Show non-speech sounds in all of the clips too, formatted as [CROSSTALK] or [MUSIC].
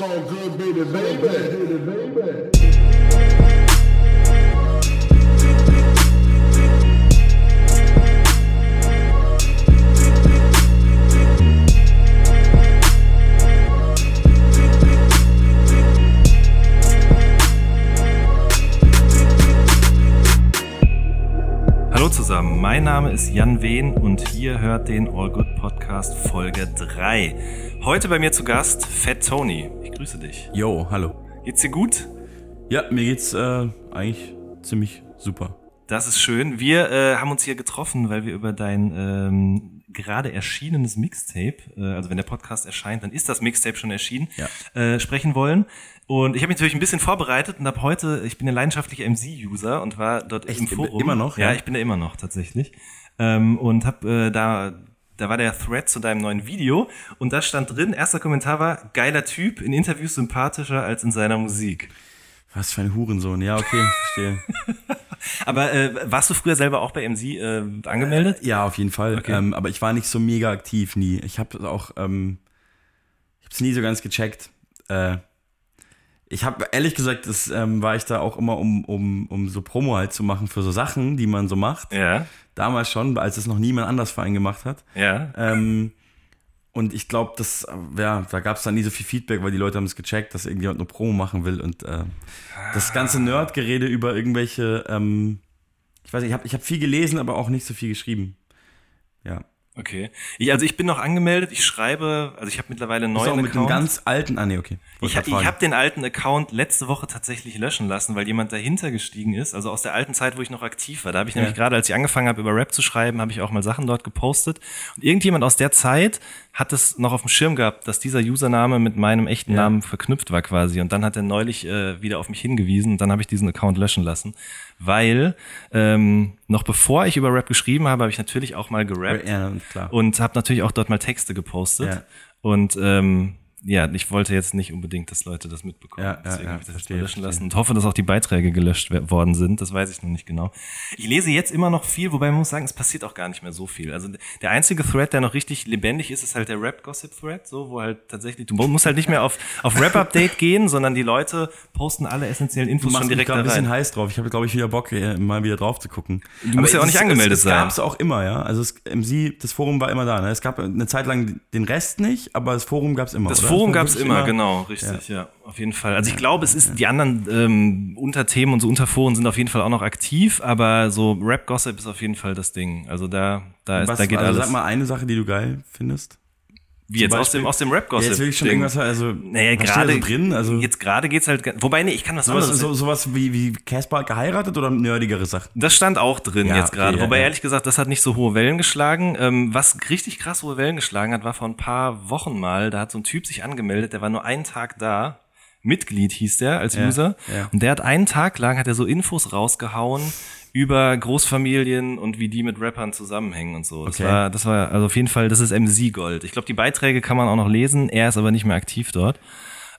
So good, baby, baby. Hallo zusammen, mein Name ist Jan Wehn und hier hört den All Good Podcast Folge 3. Heute bei mir zu Gast Fat Tony. Grüße dich. Yo, hallo. Geht's dir gut? Ja, mir geht's äh, eigentlich ziemlich super. Das ist schön. Wir äh, haben uns hier getroffen, weil wir über dein ähm, gerade erschienenes Mixtape, äh, also wenn der Podcast erscheint, dann ist das Mixtape schon erschienen, Ja. äh, sprechen wollen. Und ich habe mich natürlich ein bisschen vorbereitet und habe heute, ich bin ein leidenschaftlicher MC-User und war dort Echt? im Forum. Immer noch, Ja, ja? ich bin da immer noch tatsächlich. Ähm, und habe äh, da, da war der Thread zu deinem neuen Video und da stand drin, erster Kommentar war, geiler Typ, in Interviews sympathischer als in seiner Musik. Was für ein Hurensohn. Ja, okay, [LAUGHS] verstehe. Aber äh, warst du früher selber auch bei MC äh, angemeldet? ja, auf jeden Fall. Okay. Ähm, aber ich war nicht so mega aktiv nie. Ich habe auch, ähm, ich habe es nie so ganz gecheckt. Äh, ich habe ehrlich gesagt, das ähm, war ich da auch immer, um, um, um so Promo halt zu machen für so Sachen, die man so macht. Ja, Damals schon, als es noch niemand anders Verein gemacht hat. ja. Ähm, und ich glaube, das, ja, da gab es dann nie so viel Feedback, weil die Leute haben es gecheckt, dass irgendjemand eine Promo machen will. Und äh, das ganze Nerdgerede über irgendwelche, ähm, ich weiß nicht, ich habe ich hab viel gelesen, aber auch nicht so viel geschrieben. Ja. Okay. Ich, also ich bin noch angemeldet, ich schreibe, also ich habe mittlerweile einen neuen mit dem Account. ganz alten, ah nee, okay. ich Wollte ich grad habe den alten Account letzte Woche tatsächlich löschen lassen, weil jemand dahinter gestiegen ist, also aus der alten Zeit, wo ich noch aktiv war. Da habe ich nämlich gerade, als ich angefangen habe, über Rap zu schreiben, habe ich auch mal Sachen dort gepostet. Und irgendjemand aus der Zeit hat es noch auf dem Schirm gehabt, dass dieser Username mit meinem echten Namen verknüpft war quasi. Und dann hat er neulich äh, wieder auf mich hingewiesen und dann habe ich diesen Account löschen lassen, weil ähm, noch bevor ich über Rap geschrieben habe, habe ich natürlich auch mal gerappt. Ja, klar. Und habe natürlich auch dort mal Texte gepostet. Ja. Und ähm, ja, ich wollte jetzt nicht unbedingt, dass Leute das mitbekommen. Ja, Deswegen ja, habe ich das verstehe, löschen lassen und hoffe, dass auch die Beiträge gelöscht worden sind. Das weiß ich noch nicht genau. Ich lese jetzt immer noch viel, wobei man muss sagen, es passiert auch gar nicht mehr so viel. Also der einzige Thread, der noch richtig lebendig ist, ist halt der Rap-Gossip-Thread, so, wo halt tatsächlich, du musst halt nicht mehr auf, auf Rap-Update gehen, sondern die Leute posten alle essentiellen Infos schon direkt da ein bisschen rein. heißt drauf. Ich habe, glaube ich, wieder Bock, mal wieder drauf zu gucken. Du musst ja auch nicht angemeldet es, sein. Es gab es auch immer, ja. Also es, MC, das Forum war immer da. Ne? Es gab eine Zeit lang den Rest nicht, aber das Forum gab es immer. Das oder? Forum gab es wirklich immer, genau, richtig, ja. auf jeden Fall. Also ich glaube, es ist, die anderen ähm, Unterthemen und so Unterforen sind auf jeden Fall auch noch aktiv, aber so Rap-Gossip ist auf jeden Fall das Ding. Also da, da, ist, Was, da geht also alles. sag mal eine Sache, die du geil findest. Wie jetzt aus dem, aus dem Ja, Rap-Gossip. jetzt will ich schon irgendwas, also Naja, gerade so drin, also jetzt gerade geht's halt, wobei nee, ich kann was sowas, anderes. so, sowas wie wie Casper geheiratet oder nerdigere Sachen. Das stand auch drin Ja, jetzt okay, gerade. ja, Wobei ja. ehrlich gesagt, das hat nicht so hohe Wellen geschlagen. Ähm, was richtig krass hohe Wellen geschlagen hat, war vor ein paar Wochen mal. Da hat so ein Typ sich angemeldet, der war nur einen Tag da. Mitglied hieß der als User. ja. Und der hat einen Tag lang hat er so Infos rausgehauen über Großfamilien und wie die mit Rappern zusammenhängen und so. Das Okay. war, das war, also auf jeden Fall, das ist MC Gold. Ich glaube, die Beiträge kann man auch noch lesen. Er ist aber nicht mehr aktiv dort.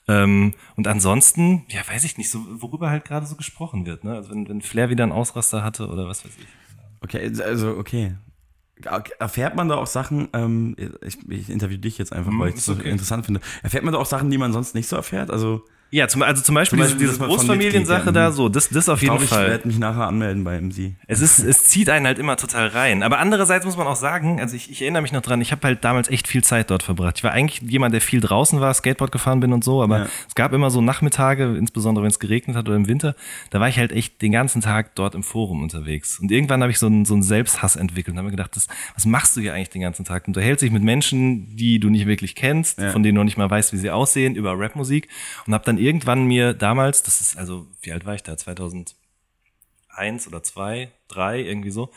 Ähm, und ansonsten, ja, weiß ich nicht, so, worüber halt gerade so gesprochen wird, ne? Also wenn, wenn Flair wieder einen Ausraster hatte oder was weiß ich. Okay, also okay. Erfährt man da auch Sachen, ähm, ich, ich interview dich jetzt einfach, weil ich das Mhm, ist so okay. interessant finde. Erfährt man da auch Sachen, die man sonst nicht so erfährt? Also, Ja, zum, also zum Beispiel, Zum Beispiel, diese, diese Großfamiliensache da, so, das, das auf jeden glaube, ich Fall. werde mich nachher anmelden bei MC. Es ist, es zieht einen halt immer total rein. Aber andererseits muss man auch sagen, also ich, ich erinnere mich noch dran, ich habe halt damals echt viel Zeit dort verbracht. Ich war eigentlich jemand, der viel draußen war, Skateboard gefahren bin und so, aber Ja. es gab immer so Nachmittage, insbesondere wenn es geregnet hat oder im Winter, da war ich halt echt den ganzen Tag dort im Forum unterwegs. Und irgendwann habe ich so einen, so einen Selbsthass entwickelt und habe mir gedacht, das, was machst du hier eigentlich den ganzen Tag? Du unterhältst dich mit Menschen, die du nicht wirklich kennst, Ja. von denen du noch nicht mal weißt, wie sie aussehen, über Rapmusik und habe dann irgendwann mir damals, das ist also, wie alt war ich da? 2000 eins oder zwei, drei, irgendwie so.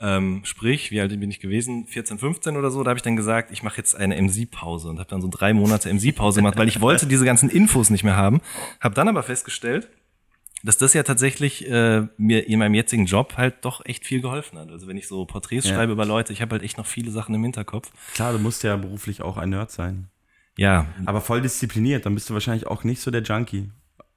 Ähm, sprich, wie alt bin ich gewesen? 14, 15 oder so. Da habe ich dann gesagt, ich mache jetzt eine MC-Pause und habe dann so drei Monate MC-Pause gemacht, weil ich wollte diese ganzen Infos nicht mehr haben. Habe dann aber festgestellt, dass das ja tatsächlich äh, mir in meinem jetzigen Job halt doch echt viel geholfen hat. Also wenn ich so Porträts Ja. schreibe über Leute, ich habe halt echt noch viele Sachen im Hinterkopf. Klar, du musst ja beruflich auch ein Nerd sein. Ja, Aber voll diszipliniert, dann bist du wahrscheinlich auch nicht so der Junkie,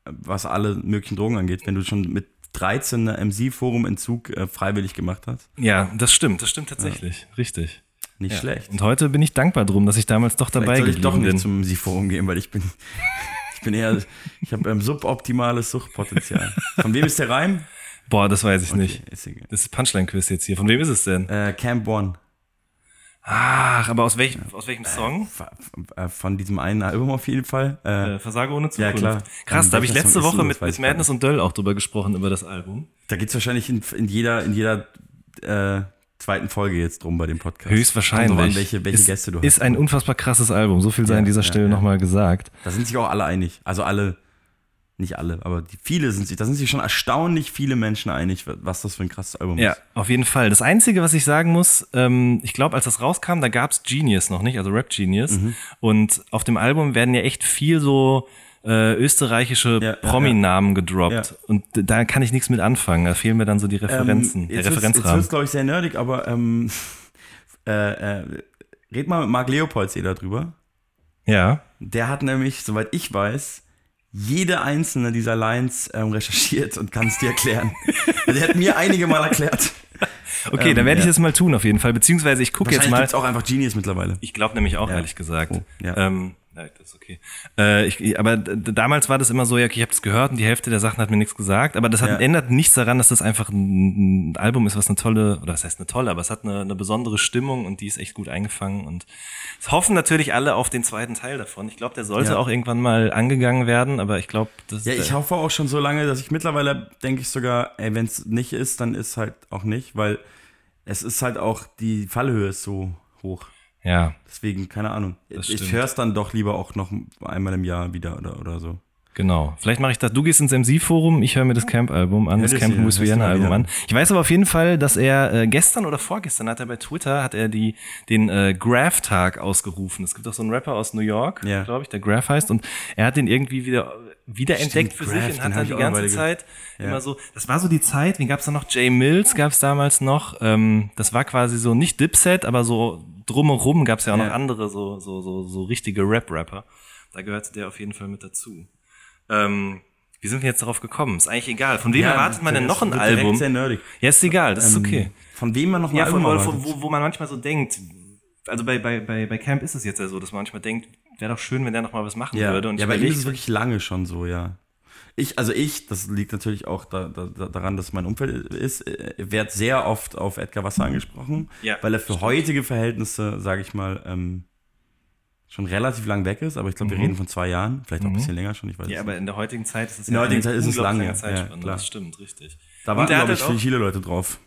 was alle möglichen Drogen angeht, wenn du schon mit 13 eine MC-Forum-Entzug äh, freiwillig gemacht hast. ja, das stimmt, das stimmt tatsächlich, richtig. Nicht Ja. schlecht. Und heute bin ich dankbar drum, dass ich damals doch dabei Vielleicht soll ich doch nicht bin. zum MC-Forum gehen, weil ich bin [LAUGHS] Ich bin eher, ich habe ähm, suboptimales Suchtpotenzial. Von wem ist der Reim? Boah, das weiß ich nicht. Ist egal. Das ist Punchline-Quiz jetzt hier. Von wem ist es denn? Äh, Camp One. Ach, aber aus welchem, aus welchem Song? F- f- äh, Von diesem einen Album auf jeden Fall. Äh, Äh, Versage ohne Zukunft. klar. Krass, Ähm, da habe ich letzte Song Woche mit, mit Madness und Döll auch drüber gesprochen, über das Album. Da geht es wahrscheinlich in, in jeder, in jeder äh, zweiten Folge jetzt drum bei dem Podcast. Höchstwahrscheinlich. An, welche, welche ist, Gäste du hast. Ist ein unfassbar krasses Album. So viel sei Ja, an dieser ja, Stelle ja. nochmal gesagt. Da sind sich auch alle einig. Also alle, nicht alle, aber die, viele sind sich, da sind sich schon erstaunlich viele Menschen einig, was das für ein krasses Album Ja, ist. auf jeden Fall. Das Einzige, was ich sagen muss, ähm, ich glaube, als das rauskam, da gab's Genius noch nicht, also Rap Genius. Mhm. Und auf dem Album werden ja echt viel so äh, österreichische Ja, ja, Prominamen gedroppt. Ja. Und da kann ich nichts mit anfangen. Da fehlen mir dann so die Referenzen, Ähm, der jetzt wird's- Jetzt Referenzrahmen. wird es, glaube ich, sehr nerdig, aber ähm, [LAUGHS] äh, äh, red mal mit Marc Leopoldsee darüber. ja. Der hat nämlich, soweit ich weiß, jede einzelne dieser Lines ähm, recherchiert und kann es dir erklären. [LAUGHS] also er hat mir einige Mal erklärt. Okay, Ähm, dann werde ich ja. das mal tun auf jeden Fall. Beziehungsweise ich gucke jetzt mal. gibt es auch einfach Genius mittlerweile. Ich glaube nämlich auch, Ja. ehrlich gesagt. Oh, ja. ähm, ja, das ist okay. Äh, ich, aber damals war das immer so, ja, okay, ich habe das gehört und die Hälfte der Sachen hat mir nichts gesagt. Aber das hat, Ja. ändert nichts daran, dass das einfach ein, ein Album ist, was eine tolle, oder das heißt eine tolle, aber es hat eine, eine besondere Stimmung und die ist echt gut eingefangen. Und es hoffen natürlich alle auf den zweiten Teil davon. Ich glaube, der sollte Ja. auch irgendwann mal angegangen werden, aber ich glaube, das Ja, ich hoffe auch schon so lange, dass ich mittlerweile denke ich sogar, ey, wenn es nicht ist, dann ist halt auch nicht, weil es ist halt auch, die Fallhöhe ist so hoch. Ja, Deswegen, keine Ahnung. Das Ich höre es dann doch lieber auch noch einmal im Jahr wieder oder, oder so. Genau. Vielleicht mache ich das. Du gehst ins MC-Forum, ich höre mir das Camp-Album an, das das Camp Louis das Vienna mal Album wieder. an. Ich weiß aber auf jeden Fall, dass er äh, gestern oder vorgestern hat er bei Twitter hat er die den äh, Graph-Tag ausgerufen. Es gibt auch so einen Rapper aus New York, Ja. glaube ich, der Graph heißt und er hat den irgendwie wieder wiederentdeckt für Graph, sich und hat dann die ganze Zeit Ja. immer so. Das war so die Zeit. Wie gab's da noch? Jay Mills gab's damals noch. Ähm, das war quasi so nicht Dipset, aber so drumherum gab's ja auch noch Ja. andere so so so so richtige Rap-Rapper. Da gehörte der auf jeden Fall mit dazu. Ähm, wie sind wir jetzt darauf gekommen? Ist eigentlich egal. Von wem erwartet man denn noch ein Album? Sehr nerdig. Ja, ist egal, das ist Ähm, okay. Von wem man noch ein Ja, von, Album wo, erwartet. wo, wo man manchmal so denkt, also bei, bei, bei, bei Camp ist es jetzt ja so, dass man manchmal denkt, wäre doch schön, wenn der noch mal was machen Ja, würde. Und ja bei ihm ist es wirklich lange schon so, ja. Ich, also ich, das liegt natürlich auch da, da, da, daran, dass mein Umfeld ist, äh, wird sehr oft auf Edgar Wasser angesprochen, Ja, weil er für heutige Verhältnisse, sage ich mal, ähm, schon relativ lang weg ist, aber ich glaube, wir reden von zwei Jahren, vielleicht auch ein bisschen länger schon, ich weiß Mhm. ja, aber in der heutigen Zeit ist es In der ja heutigen eine Zeit ist es lange, ja, klar. Das stimmt, richtig. Da der hat glaube ich, halt viele Leute drauf.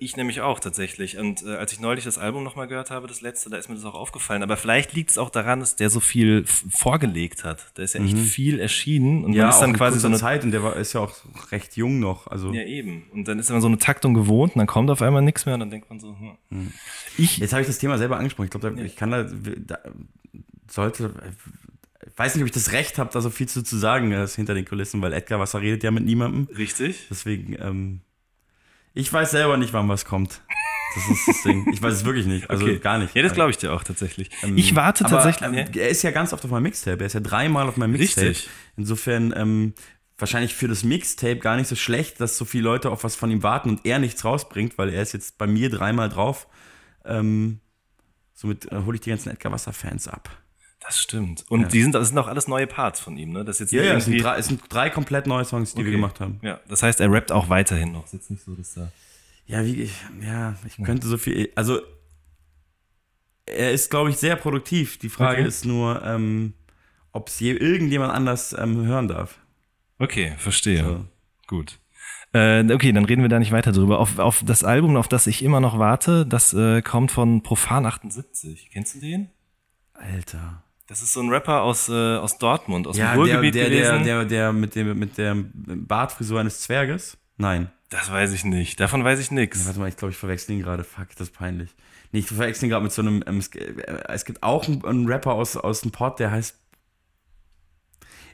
Ich nämlich auch tatsächlich. Und äh, als ich neulich das Album nochmal gehört habe, das letzte, da ist mir das auch aufgefallen. Aber vielleicht liegt es auch daran, dass der so viel vorgelegt hat. Da ist ja echt viel erschienen und Mhm. Ja, man ist dann quasi so eine Zeit und der war, ist ja auch recht jung noch, also Ja, eben. Und dann ist man so eine Taktung gewohnt und dann kommt auf einmal nichts mehr und dann denkt man so, hm. Ich, Jetzt habe ich das Thema selber angesprochen. Ich glaube, ich kann da, da sollte, ich weiß nicht, ob ich das Recht habe, da so viel zu, zu sagen äh, hinter den Kulissen, weil Edgar Wasser redet ja mit niemandem. richtig? Deswegen, ähm, ich weiß selber nicht, wann was kommt. Das ist das Ding. Ich weiß es wirklich nicht. Also gar nicht. Ja, das glaube ich dir auch tatsächlich. Ähm, ich warte tatsächlich. Ähm, er ist ja ganz oft auf meinem Mixtape. Er ist ja dreimal auf meinem Mixtape. Richtig. Insofern ähm, wahrscheinlich für das Mixtape gar nicht so schlecht, dass so viele Leute auf was von ihm warten und er nichts rausbringt, weil er ist jetzt bei mir dreimal drauf. Ähm, somit äh, hole ich die ganzen Edgar Wasser-Fans ab. Das stimmt. Und Ja. die sind, das sind auch alles neue Parts von ihm, ne? Das jetzt Ja, ja, es sind, drei, es sind drei komplett neue Songs, die wir Okay. gemacht haben. Ja, das heißt, er rappt auch weiterhin noch. Ist jetzt nicht so, dass da. Ja, wie ich, ja, ich könnte so viel. Also, er ist, glaube ich, sehr produktiv. Die Frage Okay. ist nur, ähm, ob es je irgendjemand anders ähm, hören darf. Okay, verstehe. So. Gut. Äh, okay, dann reden wir da nicht weiter drüber. Auf, auf das Album, auf das ich immer noch warte, das äh, kommt von Profan 78. Kennst du den? Alter. Das ist so ein Rapper aus, äh, aus Dortmund, aus Ja, dem der, Ruhrgebiet der, der, gewesen. der, der mit, dem, mit der Bartfrisur eines Zwerges? Nein. das weiß ich nicht. Davon weiß ich nix. Warte mal, ich glaube, ich verwechsel ihn gerade. Fuck, das ist peinlich. Nee, ich verwechsel ihn gerade mit so einem. Ähm, es, äh, gibt auch einen, einen Rapper aus, aus dem Pod, der heißt.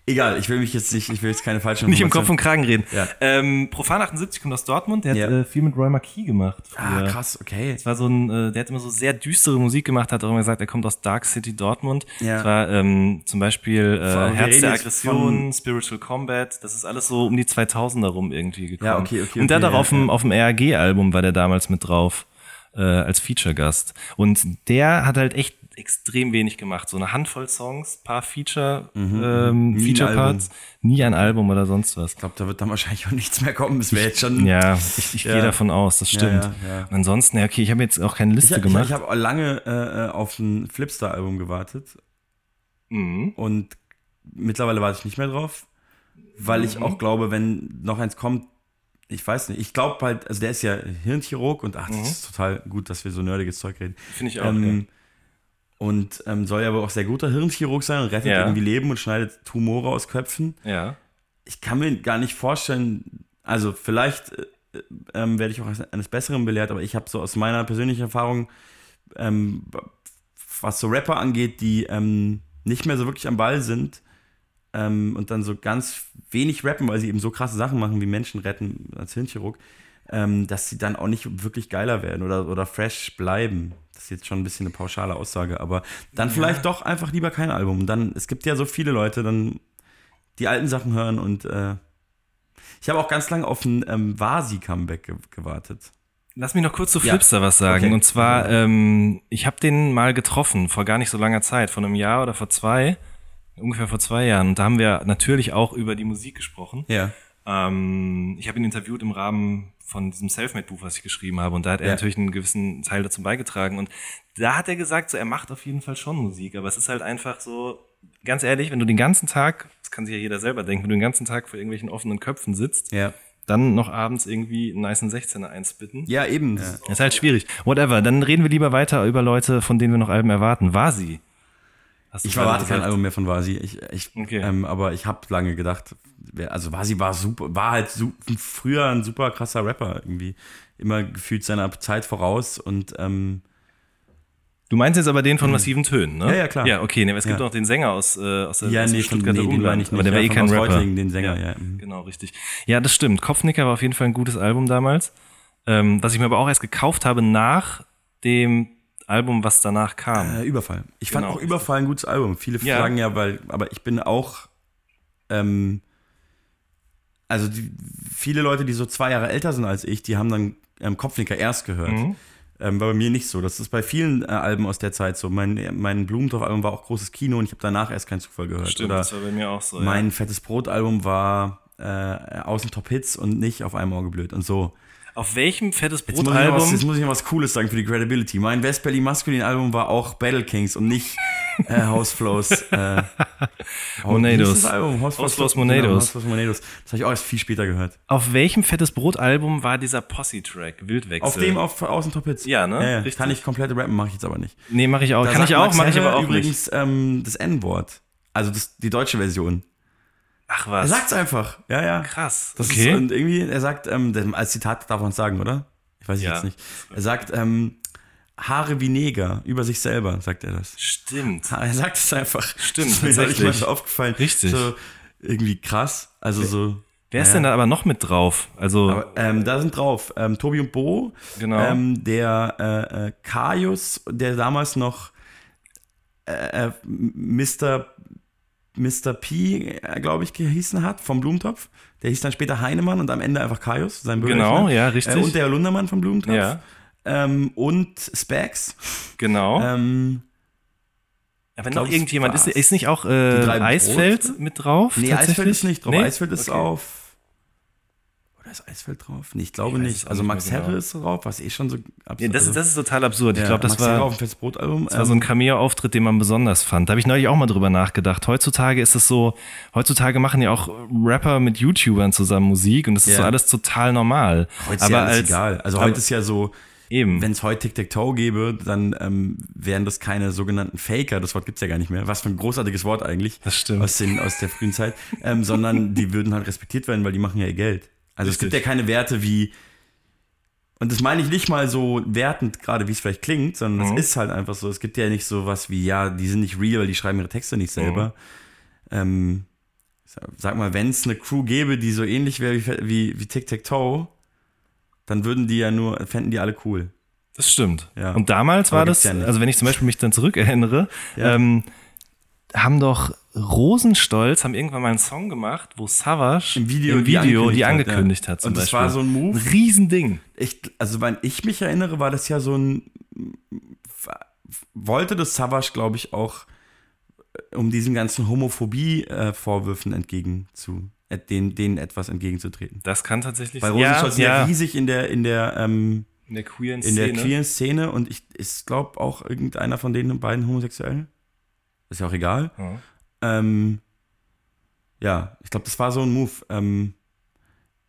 Egal, ich will mich jetzt nicht, ich will jetzt keine falschen [LAUGHS] Nicht im Kopf und Kragen reden. Ja. Ähm, Profan 78 kommt aus Dortmund, der hat Ja. äh, viel mit Roy Marquis gemacht. Ah, früher. krass, okay. Das war so ein, äh, der hat immer so sehr düstere Musik gemacht, hat auch immer gesagt, er kommt aus Dark City Dortmund. Ja. Das war ähm, zum Beispiel äh, Herz der Aggression, Spiritual Combat, das ist alles so um die 2000er rum irgendwie gekommen. Ja, okay, okay, Und der okay, hat auch auf dem, auf dem RAG-Album war der damals mit drauf, äh, als Feature-Gast. Und der hat halt echt extrem wenig gemacht. So eine Handvoll Songs, paar Feature, Mhm. ähm, Nie ein Feature-Parts, nie ein Album oder sonst was. Ich glaube, da wird dann wahrscheinlich auch nichts mehr kommen. Es wäre jetzt schon. Ja, ich, ich Ja. gehe davon aus, das stimmt. Ja, ja, ansonsten, ja, okay, ich habe jetzt auch keine Ich, Liste ich, gemacht. ich habe lange äh, auf ein Flipstar-Album gewartet mhm. und mittlerweile warte ich nicht mehr drauf, weil ich auch glaube, wenn noch eins kommt, ich weiß nicht, ich glaube halt, also der ist ja Hirnchirurg und ach, das ist total gut, dass wir so nerdiges Zeug reden. Finde ich auch. Ähm, Und ähm, soll ja aber auch sehr guter Hirnchirurg sein und rettet Ja. irgendwie Leben und schneidet Tumore aus Köpfen. ja. ja. Ich kann mir gar nicht vorstellen, also vielleicht äh, ähm, werde ich auch eines Besseren belehrt, aber ich habe so aus meiner persönlichen Erfahrung, ähm, was so Rapper angeht, die ähm, nicht mehr so wirklich am Ball sind ähm, und dann so ganz wenig rappen, weil sie eben so krasse Sachen machen wie Menschen retten als Hirnchirurg, ähm, dass sie dann auch nicht wirklich geiler werden oder, oder fresh bleiben. Das ist jetzt schon ein bisschen eine pauschale Aussage, aber dann vielleicht doch einfach lieber kein Album. Dann, es gibt ja so viele Leute, dann die alten Sachen hören und äh, ich habe auch ganz lange auf ein ähm, Vasi-Comeback ge gewartet. Lass mich noch kurz zu Ja. Flipster was sagen. Okay. Und zwar, ähm, ich habe den mal getroffen, vor gar nicht so langer Zeit, vor einem Jahr oder vor zwei, ungefähr vor zwei Jahren. Und da haben wir natürlich auch über die Musik gesprochen. Ja. Ähm, ich habe ihn interviewt im Rahmen von diesem Selfmade-Buch, was ich geschrieben habe. Und da hat er Ja. natürlich einen gewissen Teil dazu beigetragen. Und da hat er gesagt, so, er macht auf jeden Fall schon Musik. Aber es ist halt einfach so, ganz ehrlich, wenn du den ganzen Tag, das kann sich ja jeder selber denken, wenn du den ganzen Tag vor irgendwelchen offenen Köpfen sitzt, Ja. dann noch abends irgendwie einen niceen 16er einspitten. Ja, eben. Das ist halt schwierig. Whatever, dann reden wir lieber weiter über Leute, von denen wir noch Alben erwarten. War sie? Hast du Ich erwarte kein? Album mehr von Vasi. Ich, ich, Okay. ähm, aber ich habe lange gedacht, wer- also Vasi war super, war halt su früher ein super krasser Rapper irgendwie. Immer gefühlt seiner Zeit voraus und ähm, Du meinst jetzt aber den von massiven Tönen, ne? Ja, ja, klar. Ja, okay, ne, aber es gibt Ja. noch den Sänger aus, äh, aus der ja, aus nee, von, nee, Stuttgarter den meine Umland. ich nicht. aber der war ja, eh von kein Rapper. Reutlingen, den Sänger, ja. mhm. Genau, richtig. Ja, das stimmt. Kopfnicker war auf jeden Fall ein gutes Album damals. Ähm, was ich mir aber auch erst gekauft habe nach dem Album, was danach kam. Äh, Überfall. Ich fand Genau, auch Überfall ein gutes Album. Viele Ja. sagen ja, weil, aber ich bin auch, ähm, also die, viele Leute, die so zwei Jahre älter sind als ich, die haben dann ähm, Kopfnicker erst gehört. Mhm. Ähm, war bei mir nicht so. Das ist bei vielen äh, Alben aus der Zeit so. Mein, mein Blumentopf-Album war auch großes Kino und ich habe danach erst kein Zufall gehört. Stimmt, Oder das war bei mir auch so. mein fettes Brot-Album war äh, außen Top-Hits und nicht auf einem Auge blöd und so. Auf welchem fettes Jetzt muss, ich noch was, Brot-Album? jetzt muss ich noch was Cooles sagen für die Credibility. Mein West Berlin Maskulin Album war auch Battle Kings und nicht äh, [LAUGHS] House Flows. Äh, [LAUGHS] Monados. wie hieß Das Album? House, House Flows Genau, Monados. House Flows Monados. Das habe ich auch erst viel später gehört. Auf welchem fettes Brot-Album war dieser Posse-Track? Wildwechsel. Auf dem auf Außen Top Hits. Ja, ne? Ja, ja. Richtig. Kann ich komplett rappen, mache ich jetzt aber nicht. Nee, mache ich auch. Da Kann ich auch, mache ich aber auch nicht. übrigens ähm, das N-Wort. Also das, die deutsche Version. Ach Er was. sagt's einfach. Ja, ja. Krass. Das okay. ist, und irgendwie, er sagt, ähm, als Zitat darf man es sagen, oder? Ich weiß Ja. jetzt nicht. Er sagt, ähm, Haare wie Neger, über sich selber, sagt er das. Stimmt. Er sagt es einfach. Stimmt, Das ist mir tatsächlich. mal aufgefallen. Richtig. So, irgendwie krass. Also so. Wer ist ja. denn da aber noch mit drauf? Also, Aber, ähm, da sind drauf ähm, Tobi und Bo, Genau. ähm, der äh, äh, Kaius, der damals noch äh, äh, Mr. Mr. P, äh, glaube ich, gehießen hat, vom Blumentopf. Der hieß dann später Heinemann und am Ende einfach Kaius, sein Bürgerlicher. Genau, ja, richtig. Äh, und der Lundermann vom Blumentopf. ja, Ähm, und Spax. genau. Ähm, aber glaub, noch irgendjemand, ist, war's. ist nicht auch äh, Eisfeld Brote? mit drauf? nee? Eisfeld ist nicht drauf. Nee? Eisfeld ist Okay. auf. Ist Eisfeld drauf? Nee, ich glaube weiß nicht. es Also nicht Max genau. Herre ist drauf, was eh schon so absurd Ja, das, also- ist, das ist total absurd. Ich Ja, glaube, das war, auf dem das war so ein Cameo-Auftritt, den man besonders fand. Da habe ich neulich auch mal drüber nachgedacht. Heutzutage ist es so, heutzutage machen ja auch Rapper mit YouTubern zusammen Musik und das ist Ja. so alles total normal. Heute ist ja egal. Also aber- heute ist ja so, wenn es heute Tic-Tac-Toe gäbe, dann ähm, wären das keine sogenannten Faker, das Wort gibt's ja gar nicht mehr. Was für ein großartiges Wort eigentlich. Das stimmt. Aus, den, aus der frühen Zeit. Ähm, sondern die würden halt respektiert werden, weil die machen ja ihr Geld. Also es gibt ja keine Werte wie, und das meine ich nicht mal so wertend, gerade wie es vielleicht klingt, sondern Mhm. es ist halt einfach so. Es gibt ja nicht so was wie, ja, die sind nicht real, weil die schreiben ihre Texte nicht selber. Mhm. Ähm, sag- mal, wenn es eine Crew gäbe, die so ähnlich wäre wie, wie, wie Tic-Tac-Toe, dann würden die ja nur, fänden die alle cool. Das stimmt. Ja. Und damals Aber war das, ja also wenn ich zum Beispiel mich dann zurückerinnere, Ja. ähm, haben doch Rosenstolz haben irgendwann mal einen Song gemacht, wo Savage Im Video im die Video die angekündigt hat, angekündigt ja. hat. Zum Und das Beispiel. war so ein Move. Riesending. Ich, also, wenn ich mich erinnere, war das ja so ein wollte das Savage, glaube ich, auch, äh, um diesen ganzen Homophobie-Vorwürfen entgegen zu, äh, denen, denen etwas entgegenzutreten. Das kann tatsächlich Weil sein. Rosenstolz ja, ja, ja, riesig in der, in der, ähm, in der queeren in Szene. der queeren Szene und ich, ich glaube auch irgendeiner von denen beiden homosexuell. Ist ja auch egal. Ja. Ähm, ja, ich glaube, das war so ein Move. Ähm,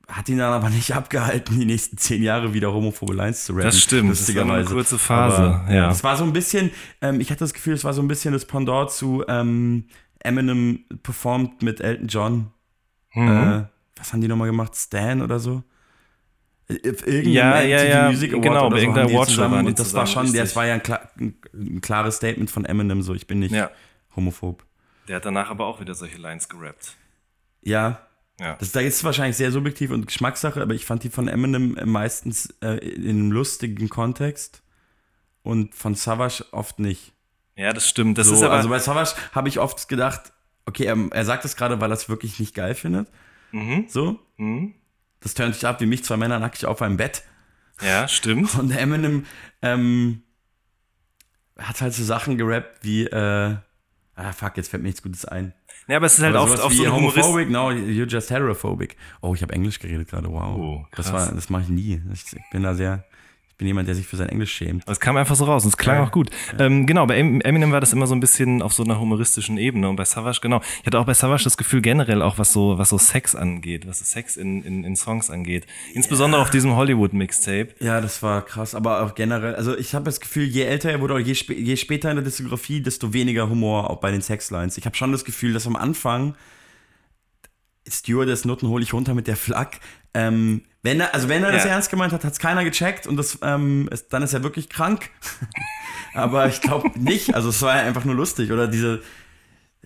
hat ihn dann aber nicht [LAUGHS] abgehalten, die nächsten zehn Jahre wieder homophobe Lines zu rappen. Das stimmt, das war eine lustigerweise. kurze Phase, Aber, ja. Es war so ein bisschen, ähm, ich hatte das Gefühl, es war so ein bisschen das Pendant zu ähm, Eminem performt mit Elton John. Mhm. Äh, was haben die nochmal gemacht? Stan oder so? Äh, Irgendein Ja, ja, ja, Music Award genau, bei oder so die Awardshow zusammen und das war schon, das war ja ein, klar, ein klares Statement von Eminem, so ich bin nicht ja. homophob. Der hat danach aber auch wieder solche Lines gerappt. Ja, Ja. das da ist wahrscheinlich sehr subjektiv und Geschmackssache, aber ich fand die von Eminem meistens äh, in einem lustigen Kontext und von Savage oft nicht. ja, das stimmt. Das so, ist aber. also bei Savage habe ich oft gedacht, okay, er, er sagt das gerade, weil er es wirklich nicht geil findet. mhm. So, Mhm. das tönt sich ab wie mich, zwei Männer nackig auf einem Bett. Ja, stimmt. Und Eminem ähm, hat halt so Sachen gerappt wie, äh, ah fuck, jetzt fällt mir nichts Gutes ein. Ja, aber es ist halt oft auf wie so eine homophobic, no, you're just heterophobic. Oh, ich habe Englisch geredet gerade, wow. Oh, das krass. war, das mache ich nie. Ich bin da sehr, ich bin jemand, der sich für sein Englisch schämt. Es kam einfach so raus und es klang auch gut. Ähm, genau, bei Em- Eminem war das immer so ein bisschen auf so einer humoristischen Ebene und bei Savage, genau. Ich hatte auch bei Savage das Gefühl generell auch, was so, was so Sex angeht, was Sex in, in, in Songs angeht. Insbesondere auf diesem Hollywood-Mixtape. Ja, das war krass, aber auch generell, also ich habe das Gefühl, je älter er wurde oder je, spä je später in der Diskografie, desto weniger Humor auch bei den Sexlines. Ich habe schon das Gefühl, dass am Anfang Stewardess Nutten hole ich runter mit der Flak. Ähm, wenn er, also wenn er das Ja. ernst gemeint hat, hat es keiner gecheckt und das, ähm, ist, dann ist er wirklich krank. [LAUGHS] aber ich glaube nicht. Also es war ja einfach nur lustig oder diese,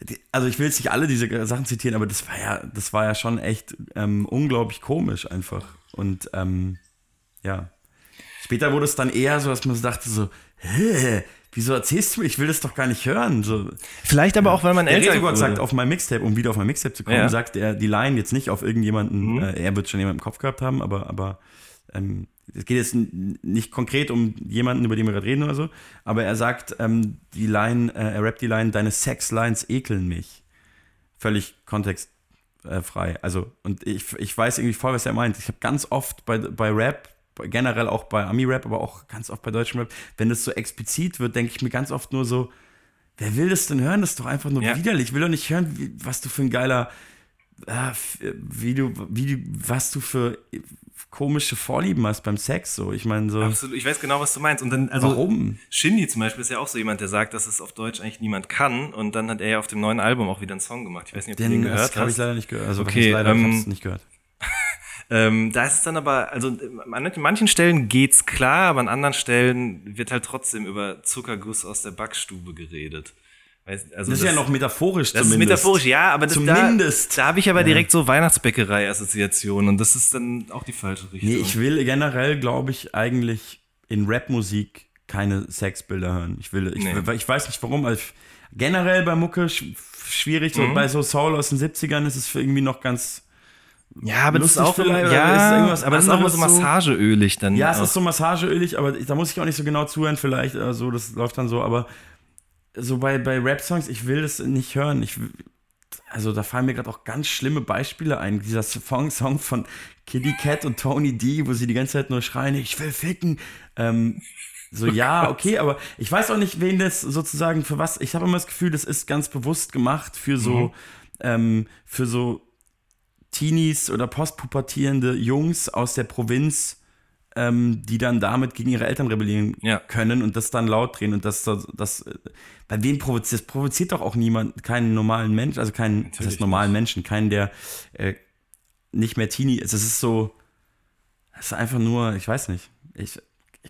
die, also ich will jetzt nicht alle diese Sachen zitieren, aber das war ja, das war ja schon echt ähm, unglaublich komisch einfach und ähm, ja. Später wurde es dann eher so, dass man so dachte so, hä, wieso erzählst du mir? Ich will das doch gar nicht hören. So, Vielleicht aber auch, weil man der älter Retro wurde. sagt auf mein Mixtape, um wieder auf mein Mixtape zu kommen, Ja. sagt er die Line jetzt nicht auf irgendjemanden, Mhm. äh, er wird schon jemanden im Kopf gehabt haben, aber, aber ähm, es geht jetzt nicht konkret um jemanden, über den wir gerade reden oder so, aber er sagt ähm, die Line, äh, er rappt die Line, deine Sex-Lines ekeln mich. Völlig kontextfrei. Also, und ich, ich weiß irgendwie voll, was er meint. Ich habe ganz oft bei, bei Rap, generell auch bei Ami-Rap, aber auch ganz oft bei deutschem Rap, wenn das so explizit wird, denke ich mir ganz oft nur so, wer will das denn hören? Das ist doch einfach nur Ja. widerlich. Ich will doch nicht hören, wie, was du für ein geiler, f- wie du, wie du, was du für komische Vorlieben hast beim Sex. So, ich meine so, Absolut, ich weiß genau, was du meinst. Und dann, also, warum? Shindy zum Beispiel ist ja auch so jemand, der sagt, dass es auf Deutsch eigentlich niemand kann. Und dann hat er ja auf dem neuen Album auch wieder einen Song gemacht. Ich weiß nicht, ob du den Den gehört habe ich hast. leider nicht gehört. Also, Okay, leider, ähm, ich nicht gehört. [LAUGHS] Ähm, da ist es dann aber, also an manchen Stellen geht's klar, aber an anderen Stellen wird halt trotzdem über Zuckerguss aus der Backstube geredet. Also Das ist ja noch metaphorisch das zumindest. ist metaphorisch, ja, aber das, Zumindest. da, da habe ich aber direkt so Weihnachtsbäckerei-Assoziationen und das ist dann auch die falsche Richtung. Nee, ich will generell, glaube ich, eigentlich in Rapmusik keine Sexbilder hören. Ich will, ich, Nee. ich weiß nicht warum. Also generell bei Mucke sch schwierig. Mhm. Bei so Soul aus den 70ern ist es irgendwie noch ganz. Ja, aber das ist auch, vielleicht, oder ja, ist aber das ist auch immer so massageölig dann. Ja, es auch. ist so massageölig, aber da muss ich auch nicht so genau zuhören, vielleicht. Also, das läuft dann so, aber so bei, bei Rap-Songs, ich will das nicht hören. Ich, also da fallen mir gerade auch ganz schlimme Beispiele ein. Dieser Song, Song von Kitty Cat und Tony D, wo sie die ganze Zeit nur schreien, ich will ficken. Ähm, so, ja, okay, aber ich weiß auch nicht, wen das sozusagen für was. Ich habe immer das Gefühl, das ist ganz bewusst gemacht für so, ähm, für so Teenies oder postpubertierende Jungs aus der Provinz, ähm, die dann damit gegen ihre Eltern rebellieren Ja. können und das dann laut drehen und das, das, das äh, bei wem provoziert, das provoziert doch auch niemand, keinen normalen Mensch, also keinen, das Natürlich heißt normalen Menschen, keinen, der äh, nicht mehr Teenie ist. Es ist so, es ist einfach nur, ich weiß nicht, ich,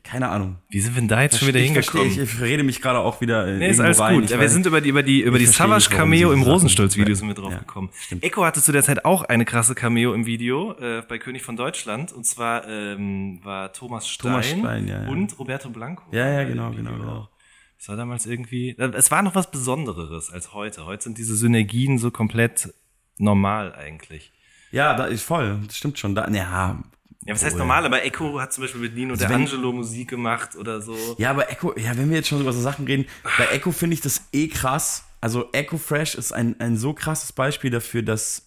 keine Ahnung. Wie sind wir denn da jetzt schon wieder hingekommen? ich, ich rede mich gerade auch wieder äh, Nee, ist alles rein. gut. Ja, wir sind über die, über die, über die Savage Cameo im Rosenstolz-Video sind wir drauf ja, gekommen. stimmt. Echo hatte zu der Zeit auch eine krasse Cameo im Video äh, bei König von Deutschland. Und zwar ähm, war Thomas Stein, Thomas Stein, ja, und Roberto Blanco. Ja, ja, genau, genau, genau. auch. Das war damals irgendwie. Es war noch was Besonderes als heute. Heute sind diese Synergien so komplett normal eigentlich. Ja, da ist voll, das stimmt schon. Da, ja, Ja, was heißt Wohl. normal? Aber Echo hat zum Beispiel mit Nino Also De wenn- Angelo Musik gemacht oder so. Ja, aber Echo, ja, wenn wir jetzt schon über so Sachen reden, bei Echo finde ich das eh krass. Also Echo Fresh ist ein, ein so krasses Beispiel dafür, dass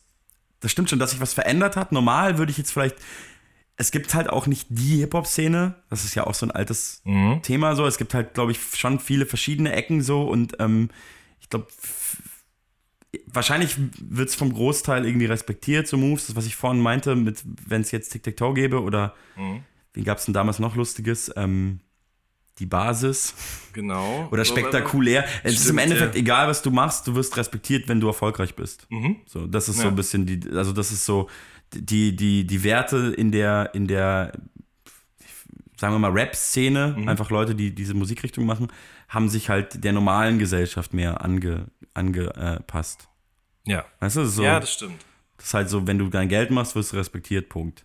das stimmt schon, dass sich was verändert hat. Normal würde ich jetzt vielleicht, es gibt halt auch nicht die Hip-Hop-Szene. Das ist ja auch so ein altes Thema so. Es gibt halt, glaube ich, schon viele verschiedene Ecken so und ähm, ich glaube, wahrscheinlich wird es vom Großteil irgendwie respektiert, so Moves, das was ich vorhin meinte, mit wenn es jetzt Tic-Tac-Toe gäbe oder wie gab es denn damals noch Lustiges? Ähm, die Basis Genau. oder So, spektakulär. Es ist im Stimmt, Endeffekt ja. egal, was du machst, du wirst respektiert, wenn du erfolgreich bist. Mhm. So, das ist so Ja. ein bisschen die, also das ist so die, die, die Werte in der, in der, sagen wir mal, Rap-Szene, Mhm. einfach Leute, die diese Musikrichtung machen, haben sich halt der normalen Gesellschaft mehr ange, angepasst. Ja. Weißt du, so, ja, das stimmt. das ist halt so, wenn du dein Geld machst, wirst du respektiert, Punkt.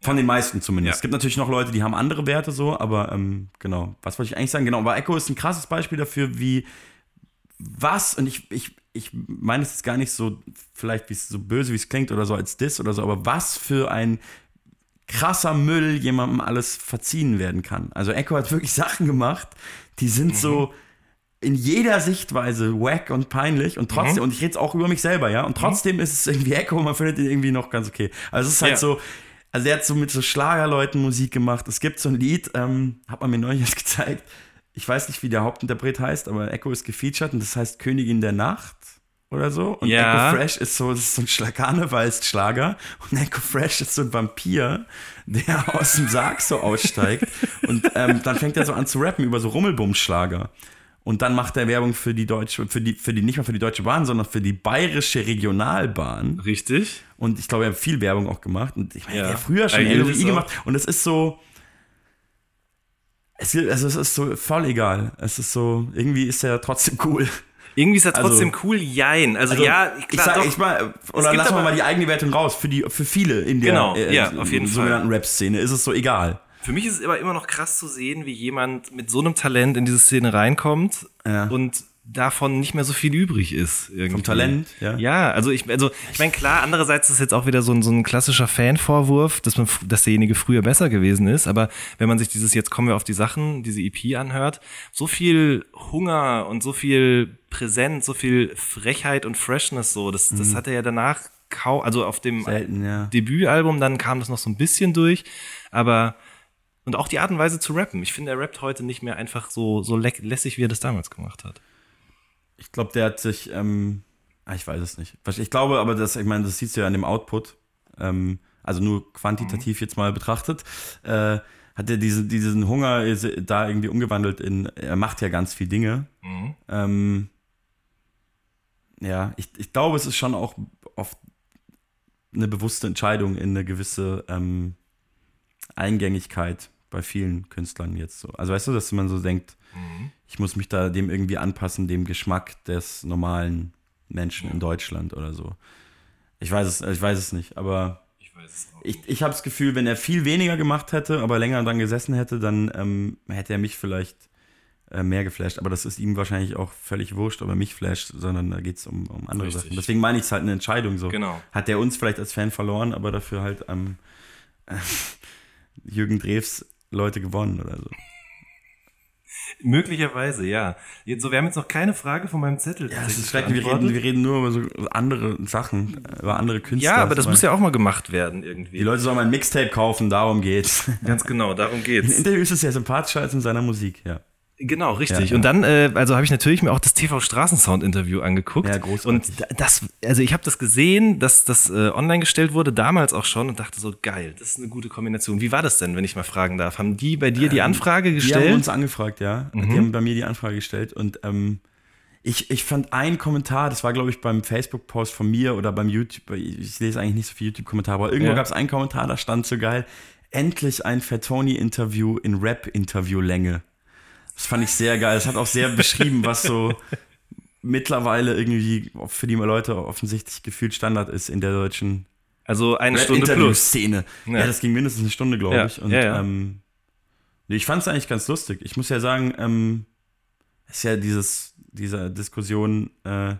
Von den meisten zumindest. Ja. Es gibt natürlich noch Leute, die haben andere Werte so, aber ähm, genau. Was wollte ich eigentlich sagen? Genau, aber Echo ist ein krasses Beispiel dafür, wie was, und ich, ich, ich meine es jetzt gar nicht so, vielleicht wie es so böse, wie es klingt oder so als Diss oder so, aber was für ein krasser Müll jemandem alles verziehen werden kann. Also Echo hat wirklich [LAUGHS] Sachen gemacht, die sind so in jeder Sichtweise wack und peinlich und trotzdem, und ich rede auch über mich selber, ja, und trotzdem ist es irgendwie Echo und man findet ihn irgendwie noch ganz okay. Also es ist halt Ja. so, also er hat so mit so Schlagerleuten Musik gemacht. Es gibt so ein Lied, ähm, hat man mir neulich erst [LAUGHS] gezeigt. Ich weiß nicht, wie der Hauptinterpret heißt, aber Echo ist gefeatured und das heißt Königin der Nacht oder so. Und Ja. Echo Fresh ist so, ist so ein Schla- Karnevalsschlager und Echo Fresh ist so ein Vampir, der aus dem Sarg so aussteigt [LAUGHS] und ähm, dann fängt er so an zu rappen über so Rummelbumschlager. Und dann macht er Werbung für die deutsche, für die, für die, nicht mal für die Deutsche Bahn, sondern für die bayerische Regionalbahn. Richtig. Und ich glaube, er hat viel Werbung auch gemacht. Und ich meine, Ja. er hat früher schon LOI gemacht. Und es ist so. Es, ist- also es ist so voll egal. Es ist so, irgendwie ist er trotzdem cool. Irgendwie ist er Also- trotzdem cool, jein. Also, Also, ja, ich klar, sag, doch. ich mal, oder lassen wir mal die Eigenwertung raus. Für, die, für viele in der Genau, ja, auf jeden Fall. sogenannten Rap-Szene ist es so egal. Für mich ist es aber immer noch krass zu sehen, wie jemand mit so einem Talent in diese Szene reinkommt Ja. und davon nicht mehr so viel übrig ist. Irgendwie. Vom Talent, ja. Ja, also ich, also ich meine, klar, andererseits ist es jetzt auch wieder so ein, so ein klassischer Fanvorwurf, dass, man, dass derjenige früher besser gewesen ist. Aber wenn man sich dieses, jetzt kommen wir auf die Sachen, diese EP anhört, so viel Hunger und so viel Präsenz, so viel Frechheit und Freshness so, das, das hat er ja danach kaum, also auf dem Mhm. Selten, ja. Debütalbum, dann kam das noch so ein bisschen durch, aber und auch die Art und Weise zu rappen. Ich finde, er rappt heute nicht mehr einfach so, so lässig, wie er das damals gemacht hat. Ich glaube, der hat sich, ähm, ah, ich weiß es nicht. Ich glaube aber, dass, ich meine, das siehst du ja an dem Output, ähm, also nur quantitativ jetzt mal betrachtet, äh, hat er diese, diesen Hunger da irgendwie umgewandelt in, er macht ja ganz viel Dinge. Ähm, ja, ich, ich glaube, es ist schon auch oft eine bewusste Entscheidung in eine gewisse ähm, Eingängigkeit bei vielen Künstlern jetzt so. Also weißt du, dass man so denkt, ich muss mich da dem irgendwie anpassen, dem Geschmack des normalen Menschen in Deutschland oder so. Ich weiß es, ich weiß es nicht, aber Ich weiß ich, ich habe das Gefühl, wenn er viel weniger gemacht hätte, aber länger dran gesessen hätte, dann ähm, hätte er mich vielleicht äh, mehr geflasht. Aber das ist ihm wahrscheinlich auch völlig wurscht, ob er mich flasht, sondern da geht es um, um andere Richtig. Sachen. Deswegen meine ich es halt eine Entscheidung so. Genau. Hat er uns vielleicht als Fan verloren, aber dafür halt am äh, [LAUGHS] Jürgen Drews Leute gewonnen oder so. Möglicherweise, ja. Jetzt, so, wir haben jetzt noch keine Frage von meinem Zettel. Ja, das ist schrecklich. Wir reden, wir reden nur über so andere Sachen, über andere Künstler. ja, aber das muss ja auch mal gemacht werden irgendwie. Die Leute sollen mal ein Mixtape kaufen, darum geht's. Ganz genau, darum In geht's. Interviews ist er sympathischer als in seiner Musik, ja. Genau, richtig. Ja. Und dann, äh, also habe ich natürlich mir auch das TV Straßensound-Interview angeguckt. Ja, großartig. Und da- das, also ich habe das gesehen, dass das äh, online gestellt wurde, damals auch schon und dachte so, geil, das ist eine gute Kombination. Wie war das denn, wenn ich mal fragen darf? Haben die bei dir die Anfrage Die gestellt? haben uns angefragt, ja. Die haben bei mir die Anfrage gestellt und ähm, ich, ich fand einen Kommentar, das war glaube ich beim Facebook-Post von mir oder beim YouTube, ich lese eigentlich nicht so viel YouTube-Kommentare, aber irgendwo Ja. gab es einen Kommentar, da stand so geil, endlich ein Fettoni-Interview in Rap-Interview-Länge. Das fand ich sehr geil. Das hat auch sehr beschrieben, was so mittlerweile irgendwie für die Leute offensichtlich gefühlt Standard ist in der deutschen also eine Stunde plus. Interview-Szene. Ja. Ja. das ging mindestens eine Stunde, glaube Ja, ich. Und ja. Ähm, ich fand es eigentlich ganz lustig. Ich muss ja sagen, ähm, es ist ja dieses, diese Diskussion, äh,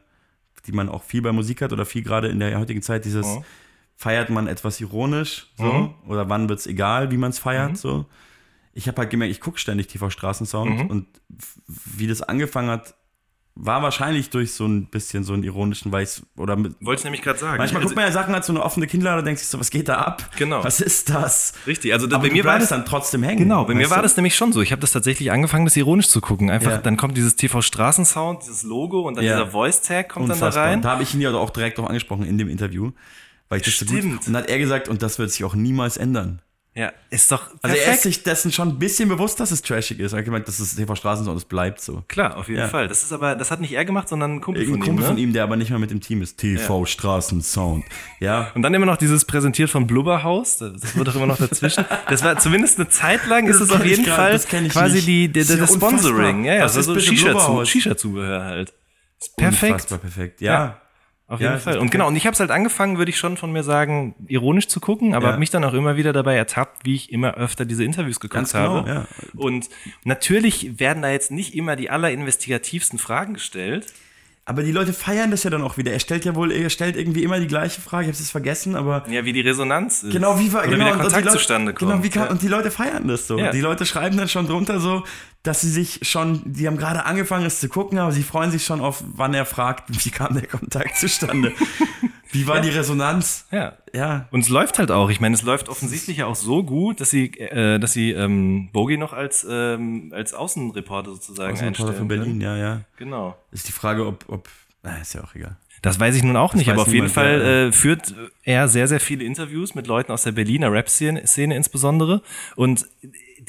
die man auch viel bei Musik hat oder viel gerade in der heutigen Zeit, dieses, Oh. feiert man etwas ironisch, so, Mhm. oder wann wird's egal, wie man es feiert, so. Ich habe halt gemerkt, ich gucke ständig TV Straßensound Mhm. und wie das angefangen hat, war wahrscheinlich durch so ein bisschen so einen ironischen Weiß oder Wollte ich nämlich gerade sagen. manchmal Also- guckt man ja Sachen als so eine offene Kinnlade und denkt sich so, was geht da ab? Genau. Was ist das? Richtig, also da, Aber bei mir war das dann trotzdem hängen. Genau, bei mir war du? das nämlich schon so. Ich habe das tatsächlich angefangen, das ironisch zu gucken. Einfach, Ja. dann kommt dieses TV Straßensound, dieses Logo und dann Ja. dieser Voice Tag kommt dann Unfassbar. da rein. Da habe ich ihn ja auch direkt auch angesprochen in dem Interview, weil ich das so gut. Stimmt. Und dann hat er gesagt, und das wird sich auch niemals ändern. Ja, ist doch Also er ist perfekt. sich dessen schon ein bisschen bewusst, dass es trashig ist. Er hat gemeint, das ist TV Straßensound, es bleibt so. Klar, auf jeden Ja. Fall. Das ist aber, das hat nicht er gemacht, sondern ein Kumpel Irgendein von Kumpel ihm. von Ne? ihm, der aber nicht mehr mit dem Team ist. TV Straßensound. Ja. Und dann immer noch dieses präsentiert vom Blubberhaus. Das wird doch immer noch dazwischen. [LAUGHS] Das war zumindest eine Zeit lang, ist es auf jeden grad, Fall das quasi nicht. die, der, Das ja Sponsoring. Ja, ja, das ist so? Shisha-Zubehör halt. Ist perfekt. Unfassbar perfekt. Ja. Auf Ja, jeden Fall. Und genau, und ich habe es halt angefangen, würde ich schon von mir sagen, ironisch zu gucken, aber Ja. hab mich dann auch immer wieder dabei ertappt, wie ich immer öfter diese Interviews geguckt Ganz genau, habe. ja. Und natürlich werden da jetzt nicht immer die allerinvestigativsten Fragen gestellt. Aber die Leute feiern das ja dann auch wieder. Er stellt ja wohl, er stellt irgendwie immer die gleiche Frage. Ich habe es vergessen, aber Ja, wie die Resonanz ist. Genau, wie, war, Oder genau, wie der Kontakt Leute- zustande kommt. Genau, wie kann, ja. und die Leute feiern das so. Ja. Die Leute schreiben dann schon drunter so, dass sie sich schon, die haben gerade angefangen, es zu gucken, aber sie freuen sich schon auf, wann er fragt, wie kam der Kontakt [LAUGHS] zustande? wie war die Resonanz? ja. Ja. Und es läuft halt auch. Ich meine, es läuft offensichtlich ja auch so gut, dass sie, äh, dass sie ähm, Bogi noch als, ähm, als Außenreporter sozusagen Außenreporter einstellen. für Berlin, ja, ja. Genau. Ist die Frage, ob, ob, na, ist ja auch egal. Das weiß ich nun auch nicht, weiß aber auf jeden Fall ja. äh, führt er sehr, sehr viele Interviews mit Leuten aus der Berliner Rap-Szene Szene insbesondere. Und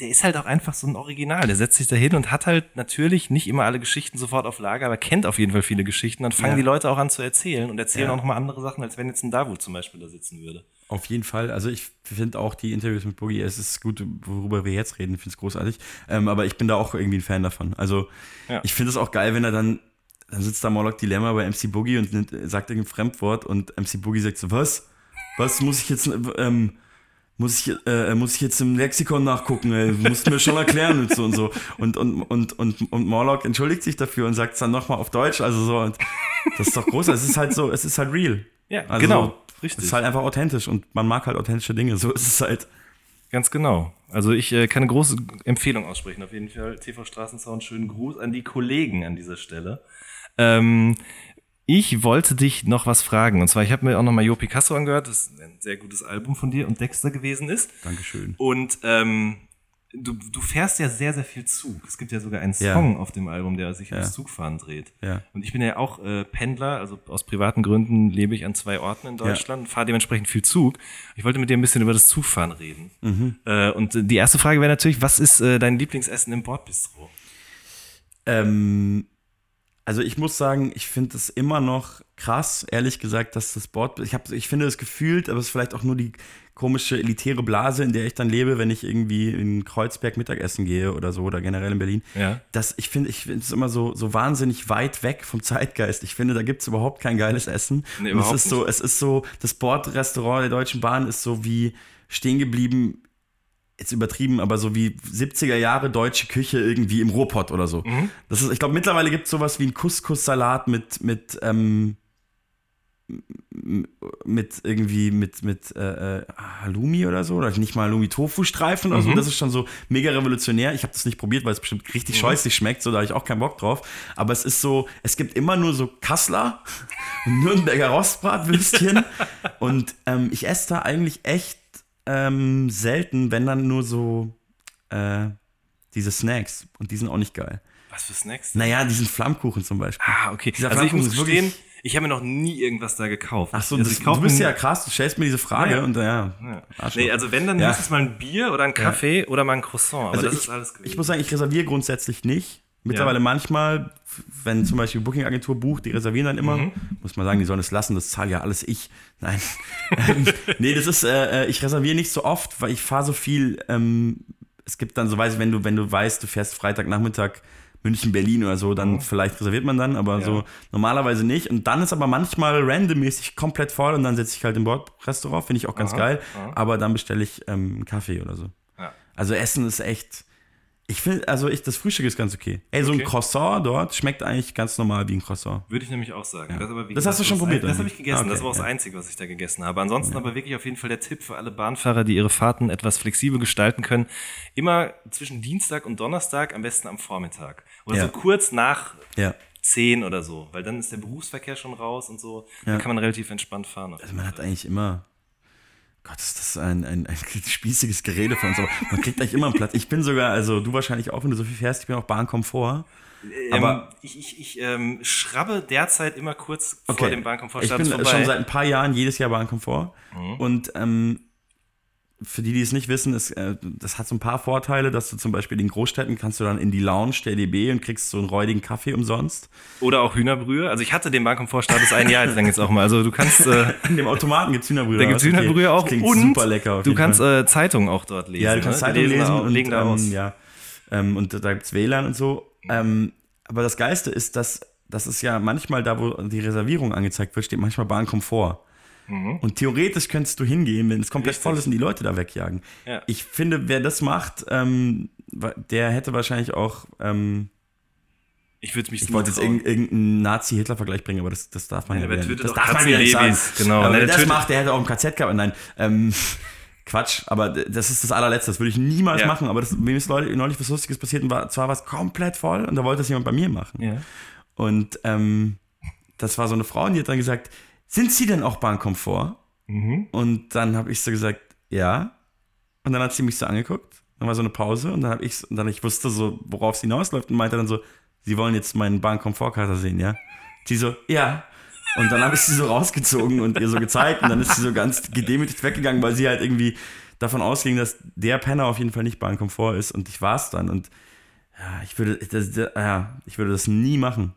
der ist halt auch einfach so ein Original. Der setzt sich da hin und hat halt natürlich nicht immer alle Geschichten sofort auf Lager, aber kennt auf jeden Fall viele Geschichten. Dann fangen Ja. die Leute auch an zu erzählen und erzählen Ja. auch nochmal andere Sachen, als wenn jetzt ein Davut zum Beispiel da sitzen würde. Auf jeden Fall. Also ich finde auch die Interviews mit Boogie, es ist gut, worüber wir jetzt reden, ich finde es großartig. Ähm, aber ich bin da auch irgendwie ein Fan davon. Also Ja. ich finde es auch geil, wenn er dann, dann sitzt da Morlock Dilemma bei MC Boogie und sagt irgendein Fremdwort und MC Boogie sagt so, was? Was muss ich jetzt, ähm, muss ich, äh, muss ich jetzt im Lexikon nachgucken, ey, musst mir schon erklären und so und so. Und, und, und, und, und Morlock entschuldigt sich dafür und sagt es dann nochmal auf Deutsch, also so. Und das ist doch großartig. Es ist halt so, es ist halt real. Ja, Also, genau. Es Richtig. ist halt einfach authentisch und man mag halt authentische Dinge. So ist es halt. Ganz genau. Also ich äh, kann eine große Empfehlung aussprechen. Auf jeden Fall TV Straßensound. Schönen Gruß an die Kollegen an dieser Stelle. Ähm, ich wollte dich noch was fragen. Und zwar, ich habe mir auch noch mal Jo Picasso angehört, das ein sehr gutes Album von dir und Dexter gewesen ist. Dankeschön. Und ähm, du, du fährst ja sehr, sehr viel Zug. Es gibt ja sogar einen Ja. Song auf dem Album, der sich Ja. ums Zugfahren dreht. Ja. Und ich bin ja auch äh, Pendler, also aus privaten Gründen lebe ich an zwei Orten in Deutschland, fahre dementsprechend viel Zug. Ich wollte mit dir ein bisschen über das Zugfahren reden. Mhm. Äh, und äh, die erste Frage wäre natürlich, was ist äh, dein Lieblingsessen im Bordbistro? Ähm, also ich muss sagen, ich finde es immer noch krass, ehrlich gesagt, dass das Board, ich, hab, ich finde es gefühlt, aber es ist vielleicht auch nur die komische elitäre Blase, in der ich dann lebe, wenn ich irgendwie in Kreuzberg Mittagessen gehe oder so oder generell in Berlin. Ja. Das, ich finde ich finde es immer so, so wahnsinnig weit weg vom Zeitgeist. Ich finde, da gibt es überhaupt kein geiles Essen. Nee, Und es überhaupt ist so, es ist so, das Bordrestaurant der Deutschen Bahn ist so wie stehen geblieben, jetzt übertrieben, aber so wie 70er Jahre deutsche Küche irgendwie im Ruhrpott oder so. Mhm. Das ist, ich glaube, mittlerweile gibt es sowas wie einen Couscous-Salat mit, mit, ähm, mit irgendwie mit, mit äh, äh, Halloumi oder so, oder nicht mal Halloumi-Tofu-Streifen oder so. Das ist schon so mega revolutionär. Ich habe das nicht probiert, weil es bestimmt richtig scheußlich schmeckt, so da habe ich auch keinen Bock drauf. Aber es ist so, es gibt immer nur so Kassler, Nürnberger Rostbratwürstchen [LAUGHS] und ähm, ich esse da eigentlich echt ähm, selten, wenn dann nur so äh, diese Snacks und die sind auch nicht geil. Was für Snacks? Naja, diesen Flammkuchen zum Beispiel. Ah, okay. Dieser Also ich muss gestehen, ich habe mir noch nie irgendwas da gekauft. Ach so, also das, du bist ja krass, du stellst mir diese Frage Ja. und ja. Ja. Nee, also wenn, dann Ja. es mal ein Bier oder ein Kaffee oder mal ein Croissant. Aber Also das ich, ist alles gewesen. ich muss sagen, ich reserviere grundsätzlich nicht. Mittlerweile Ja. manchmal, wenn zum Beispiel Booking-Agentur bucht, die reservieren dann immer. Mhm. Muss man sagen, die sollen es lassen, das zahle ja alles ich. Nein. [LAUGHS] Nee, das ist, äh, äh, ich reserviere nicht so oft, weil ich fahre so viel. Ähm, es gibt dann so, weiß ich, wenn du, wenn du weißt, du fährst Freitagnachmittag München, Berlin oder so, dann vielleicht reserviert man dann, aber Mhm. Ja. so normalerweise nicht. Und dann ist aber manchmal randommäßig komplett voll und dann setze ich halt im Bordrestaurant, finde ich auch ganz Aha, geil. aha. Aber dann bestelle ich ähm, einen Kaffee oder so. Ja. Also Essen ist echt. Ich finde, also ich, das Frühstück ist ganz okay. Ey, so Okay. ein Croissant dort schmeckt eigentlich ganz normal wie ein Croissant. Würde ich nämlich auch sagen. Das, aber wie Das hast du schon probiert, Das oder habe ich gegessen. Ah, das okay, war auch das ja. Einzige, was ich da gegessen habe. Ansonsten aber wirklich auf jeden Fall der Tipp für alle Bahnfahrer, die ihre Fahrten etwas flexibel gestalten können. Immer zwischen Dienstag und Donnerstag, am besten am Vormittag. Oder Ja. so kurz nach Ja. 10 oder so. Weil dann ist der Berufsverkehr schon raus und so. Dann kann man relativ entspannt fahren. Also man hat eigentlich immer. Gott, ist das ein, ein, ein [LAUGHS] spießiges Gerede von uns, aber man kriegt eigentlich immer einen Platz. Ich bin sogar, also du wahrscheinlich auch, wenn du so viel fährst, ich bin auch Bahnkomfort. Aber ähm, ich, ich, ich ähm, schrabbe derzeit immer kurz vor Okay. dem Ich Bahnkomfortstatus bin vorbei. schon seit ein paar Jahren jedes Jahr Bahnkomfort. Mhm. Und ähm, für die, die es nicht wissen, ist, äh, das hat so ein paar Vorteile, dass du zum Beispiel in Großstädten kannst du dann in die Lounge der DB und kriegst so einen räudigen Kaffee umsonst. Oder auch Hühnerbrühe. Also ich hatte den Bahnkomfortstatus ein Jahr lang jetzt auch mal. Also du kannst, äh, [LAUGHS] In dem Automaten gibt's Hühnerbrühe. da gibt's Okay. Hühnerbrühe auch Das klingt und super lecker. Du kannst äh, Zeitungen auch dort lesen. Ja, du kannst ne? Die Zeitung lesen auch, und, legen da ähm, ja, ähm, und da gibt's WLAN und so. Ähm, aber das Geiste ist, dass das ist ja manchmal da, wo die Reservierung angezeigt wird, steht manchmal Bahnkomfort. Und theoretisch könntest du hingehen, wenn es komplett Mhm. Richtig. voll ist und die Leute da wegjagen. Ja. Ich finde, wer das macht, ähm, der hätte wahrscheinlich auch, ähm, Ich würde mich ich wollte jetzt irgendeinen Nazi-Hitler-Vergleich bringen, aber das, das darf man Ja, tötet Das darf man ja nicht sagen. Katzenbabys? Genau. Aber wer der das tötet- macht, der hätte auch ein KZ gehabt. Nein, ähm, [LAUGHS] Quatsch, aber das ist das allerletzte. Das würde ich niemals Ja. machen. Aber das, mir ist neulich, was Lustiges passiert und war, zwar war es komplett voll und da wollte es jemand bei mir machen. Ja. Und ähm, das war so eine Frau und die hat dann gesagt, sind Sie denn auch Bahnkomfort? Mhm. Und dann habe ich so gesagt, ja. Und dann hat sie mich so angeguckt. Dann war so eine Pause und dann habe ich und dann ich wusste so, worauf sie hinausläuft und meinte dann so, Sie wollen jetzt meinen Bahnkomfortkater sehen, ja? Sie so, ja. Und dann habe ich sie so rausgezogen und ihr so gezeigt und dann ist sie so ganz gedemütigt weggegangen, weil sie halt irgendwie davon ausging, dass der Penner auf jeden Fall nicht Bahnkomfort ist und ich war es dann und ja, ich würde das, ja, ich würde das nie machen.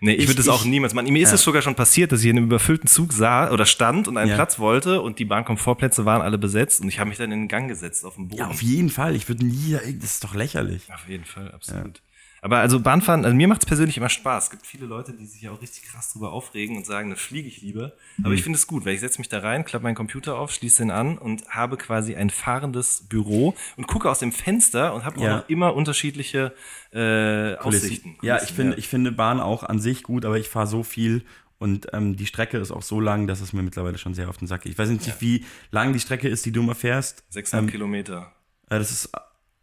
Nee, ich, Ich- würde das auch niemals machen. Mir ist es sogar schon passiert, dass ich in einem überfüllten Zug sah oder stand und einen Ja. Platz wollte und die Bahnkomfortplätze waren alle besetzt und ich habe mich dann in den Gang gesetzt auf den Boden. Ja, auf jeden Fall. Ich würde nie, das ist doch lächerlich. Auf jeden Fall, absolut. Aber also Bahnfahren, also mir macht es persönlich immer Spaß. Es gibt viele Leute, die sich ja auch richtig krass drüber aufregen und sagen, das fliege ich lieber. Aber Mhm. ich finde es gut, weil ich setze mich da rein, klappe meinen Computer auf, schließe den an und habe quasi ein fahrendes Büro und gucke aus dem Fenster und habe auch Ja. noch immer unterschiedliche äh, Aussichten. Ja, Kulissen, ich finde, ich finde Bahn auch an sich gut, aber ich fahre so viel und ähm, die Strecke ist auch so lang, dass es mir mittlerweile schon sehr auf den Sack geht. Ich weiß nicht, wie lang die Strecke ist, die du immer fährst. 600 Ähm, Kilometer. äh, das ist,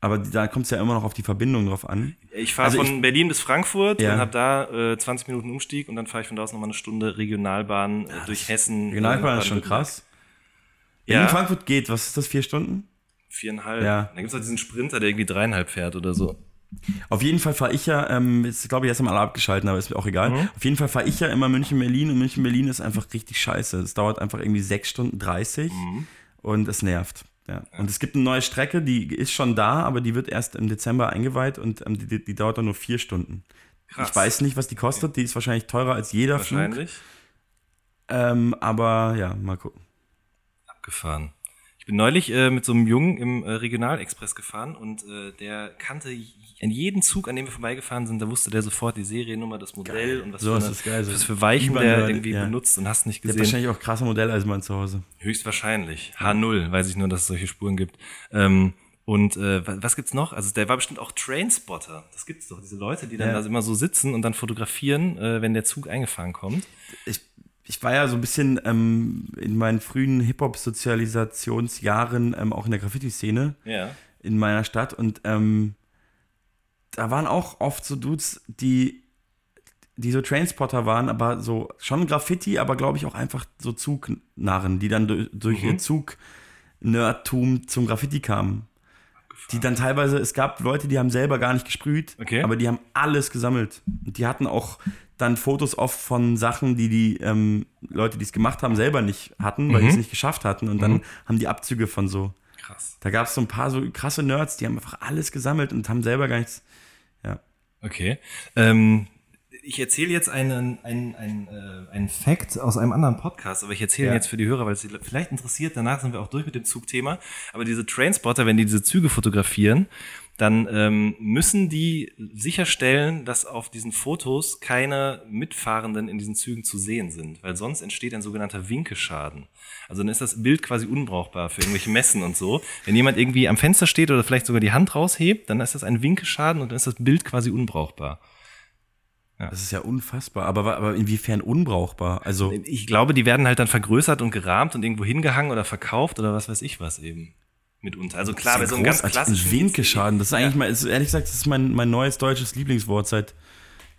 aber da kommt es ja immer noch auf die Verbindung drauf an. Ich fahre Also von Berlin bis Frankfurt Ja. und habe da äh, 20 Minuten Umstieg und dann fahre ich von da aus nochmal eine Stunde Regionalbahn äh, durch Hessen. Regionalbahn äh, ist schon krass. In Ja, Frankfurt geht, was ist das, vier Stunden? viereinhalb. Ja. Da gibt es auch diesen Sprinter, der irgendwie dreieinhalb fährt oder so. Auf jeden Fall fahre ich ja, ähm, jetzt glaube ich, jetzt haben alle abgeschalten, aber ist mir auch egal. Mhm. Auf jeden Fall fahre ich ja immer München-Berlin und München-Berlin ist einfach richtig scheiße. Es dauert einfach irgendwie 6 Stunden 30 Mhm. und es nervt. Ja. Und es gibt eine neue Strecke, die ist schon da, aber die wird erst im Dezember eingeweiht und ähm, die, die, dauert dann nur vier Stunden. Krass. Ich weiß nicht, was die kostet. Die ist wahrscheinlich teurer als jeder Flug. Wahrscheinlich. Ähm, aber ja, mal gucken. Abgefahren. Ich bin neulich äh, mit so einem Jungen im äh, Regionalexpress gefahren und äh, der kannte j- an jeden Zug, an dem wir vorbeigefahren sind, da wusste der sofort die Seriennummer, das Modell und was, So für, ist eine, das geil, so was für Weichen der Übernerd, irgendwie ja. benutzt und hast nicht Der hat gesehen. wahrscheinlich auch krasse Modelleisenbahn zu Hause. Höchstwahrscheinlich. H0, weiß ich nur, dass es solche Spuren gibt. Ähm, und äh, wa- was gibt's noch? Also der war bestimmt auch Trainspotter. Das gibt's doch, diese Leute, die dann Ja. da immer so sitzen und dann fotografieren, äh, wenn der Zug eingefahren kommt. ich, ich war ja so ein bisschen ähm, in meinen frühen Hip-Hop-Sozialisationsjahren ähm, auch in der Graffiti-Szene Ja. in meiner Stadt und ähm, da waren auch oft so Dudes, die, die so Trainspotter waren, aber so schon Graffiti, aber glaube ich auch einfach so Zugnarren, die dann durch, durch ihr Zug-Nerdtum zum Graffiti kamen. Die dann teilweise, es gab Leute, die haben selber gar nicht gesprüht, Okay. aber die haben alles gesammelt. Und die hatten auch dann Fotos oft von Sachen, die die ähm, Leute, die es gemacht haben, selber nicht hatten, weil die es nicht geschafft hatten. Und dann haben die Abzüge von so. Krass. Da gab es so ein paar so krasse Nerds, die haben einfach alles gesammelt und haben selber gar nichts. Ja. Okay. Ähm, ich erzähle jetzt einen, einen, einen, äh, einen Fact aus einem anderen Podcast, aber ich erzähle ihn Ja. jetzt für die Hörer, weil es sie vielleicht interessiert. Danach sind wir auch durch mit dem Zugthema. Aber diese Trainspotter, wenn die diese Züge fotografieren, dann ähm, müssen die sicherstellen, dass auf diesen Fotos keine Mitfahrenden in diesen Zügen zu sehen sind, weil sonst entsteht ein sogenannter Winkeschaden. Also dann ist das Bild quasi unbrauchbar für irgendwelche Messen und so. Wenn jemand irgendwie am Fenster steht oder vielleicht sogar die Hand raushebt, dann ist das ein Winkeschaden und dann ist das Bild quasi unbrauchbar. Das ist ja unfassbar. Aber, aber inwiefern unbrauchbar? Also, Ich glaube, die werden halt dann vergrößert und gerahmt und irgendwo hingehangen oder verkauft oder was weiß ich was eben. Mitunter. Also klar, bei so ist einem ja ganz klassischen Winkeschaden. Das ist eigentlich mal, ist, ehrlich gesagt, das ist mein, mein neues deutsches Lieblingswort seit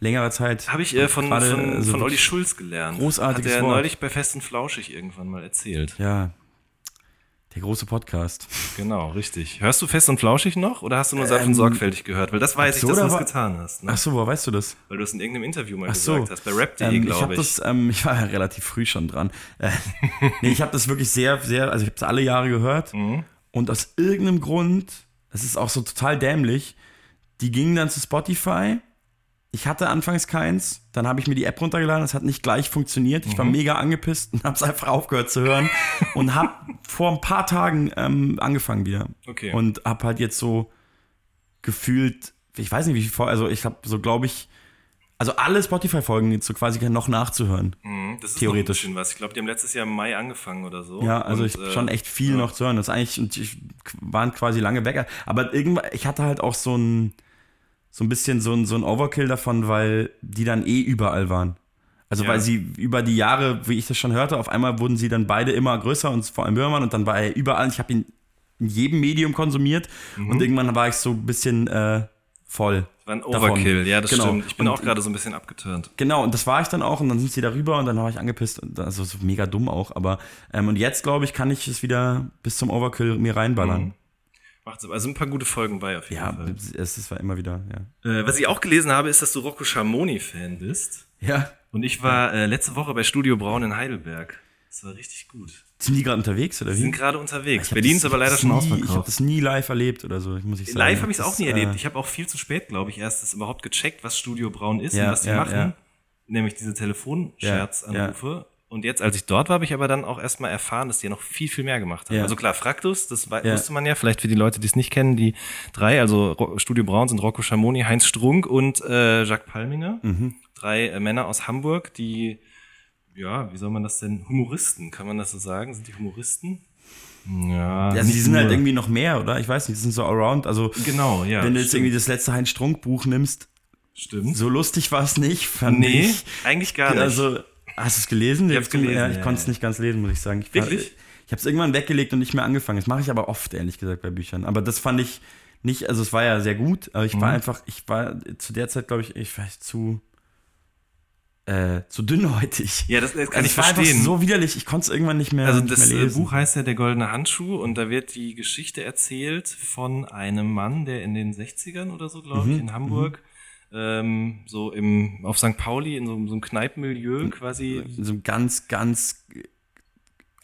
längerer Zeit. Habe ich äh, von, Gerade, von, also von Olli Schulz gelernt. Großartiges Hat er Wort. neulich bei Fest und Flauschig irgendwann mal erzählt. Ja. Der große Podcast. Genau, richtig. Hörst du Fest und Flauschig noch oder hast du nur sanft und Ähm, sorgfältig gehört? Weil das weiß ich, so, dass du war- getan hast. Ne? Ach so, woher weißt du das? Weil du es in irgendeinem Interview mal Ach so. gesagt hast. Bei rap.de, Ähm, ich glaube habe ich. das, ähm, ich war ja relativ früh schon dran. Äh, [LAUGHS] nee, ich habe das wirklich sehr, sehr, also ich habe es alle Jahre gehört. Mhm. Und aus irgendeinem Grund, das ist auch so total dämlich, die gingen dann zu Spotify. Ich hatte anfangs keins, dann habe ich mir die App runtergeladen, das hat nicht gleich funktioniert. Ich war mega angepisst und [LAUGHS] habe es einfach aufgehört zu hören und habe vor ein paar Tagen ähm, angefangen wieder. Okay. Und habe halt jetzt so gefühlt, ich weiß nicht wie viel, vor- also ich habe so, glaube ich, also alle Spotify-Folgen jetzt so quasi noch nachzuhören. Mhm, das ist theoretisch. Noch ein was. Ich glaube, die haben letztes Jahr im Mai angefangen oder so. Ja, also Und, ich äh, schon echt viel noch zu hören. Das ist eigentlich, und ich waren quasi lange weg. Aber irgendwann, ich hatte halt auch so ein, so ein bisschen so ein, so ein Overkill davon, weil die dann eh überall waren. Also Ja. weil sie über die Jahre, wie ich das schon hörte, auf einmal wurden sie dann beide immer größer und vor allem Böhmermann und dann war er überall. Ich habe ihn in jedem Medium konsumiert Mhm. und irgendwann war ich so ein bisschen äh, voll. War ein davon. Overkill, ja, das Genau. stimmt. Ich bin Und- auch gerade so ein bisschen abgeturnt. Genau, und das war ich dann auch und dann sind sie darüber und dann war ich angepisst. Also so mega dumm auch, aber ähm, und jetzt glaube ich, kann ich es wieder bis zum Overkill mir reinballern. Macht's also ein paar gute Folgen bei auf jeden Ja, Fall. es, es war immer wieder, ja. Äh, was ich auch gelesen habe, ist, dass du Rocco Schamoni-Fan bist. Ja. Und ich war äh, letzte Woche bei Studio Braun in Heidelberg. Das war richtig gut. Sind die gerade unterwegs oder wie? sind gerade unterwegs. Berlin ist aber leider schon nie, Ich habe ausverkauft. das nie live erlebt oder so, muss ich sagen. Live habe ich es auch nie ist, erlebt. äh, Ich habe auch viel zu spät, glaube ich, erst das überhaupt gecheckt, was Studio Braun ist Ja, und was die ja, machen. ja. Nämlich diese Telefonscherzanrufe. Und jetzt, als ich dort war, habe ich aber dann auch erstmal erfahren, dass die ja noch viel, viel mehr gemacht haben. Ja. Also klar, Fraktus, das Ja. wusste man ja, vielleicht für die Leute, die es nicht kennen, die drei, also Studio Braun sind Rocco Schamoni, Heinz Strunk und äh, Jacques Palminger. Mhm. Drei äh, Männer aus Hamburg, die, ja, wie soll man das denn, Humoristen, kann man das so sagen? Sind die Humoristen? Ja, Also die sind halt nur. irgendwie noch mehr, oder? Ich weiß nicht, die sind so around. Also Genau, ja. wenn du jetzt stimmt. irgendwie das letzte Heinz Strunk Buch nimmst, Stimmt. so lustig war es nicht, fand Nee, ich. eigentlich gar nicht. Also, hast du es gelesen? Ich hab's gelesen, Ja, ich ja, konnte es ja. nicht ganz lesen, muss ich sagen. Ich war- Wirklich? Ich habe es irgendwann weggelegt und nicht mehr angefangen. Das mache ich aber oft, ehrlich gesagt, bei Büchern. Aber das fand ich nicht, also es war ja sehr gut, aber ich war Mhm. einfach, ich war zu der Zeit, glaube ich, ich war zu, äh, zu dünnhäutig. ja, das, das kann also ich verstehen. einfach so widerlich, ich konnte es irgendwann nicht mehr, also das mehr äh, lesen. Buch heißt ja Der goldene Handschuh und da wird die Geschichte erzählt von einem Mann, der in den 60ern oder so, glaube Mhm, ich, in Hamburg, ähm, so im, auf St. Pauli in so, so einem Kneipenmilieu quasi. so ganz, ganz,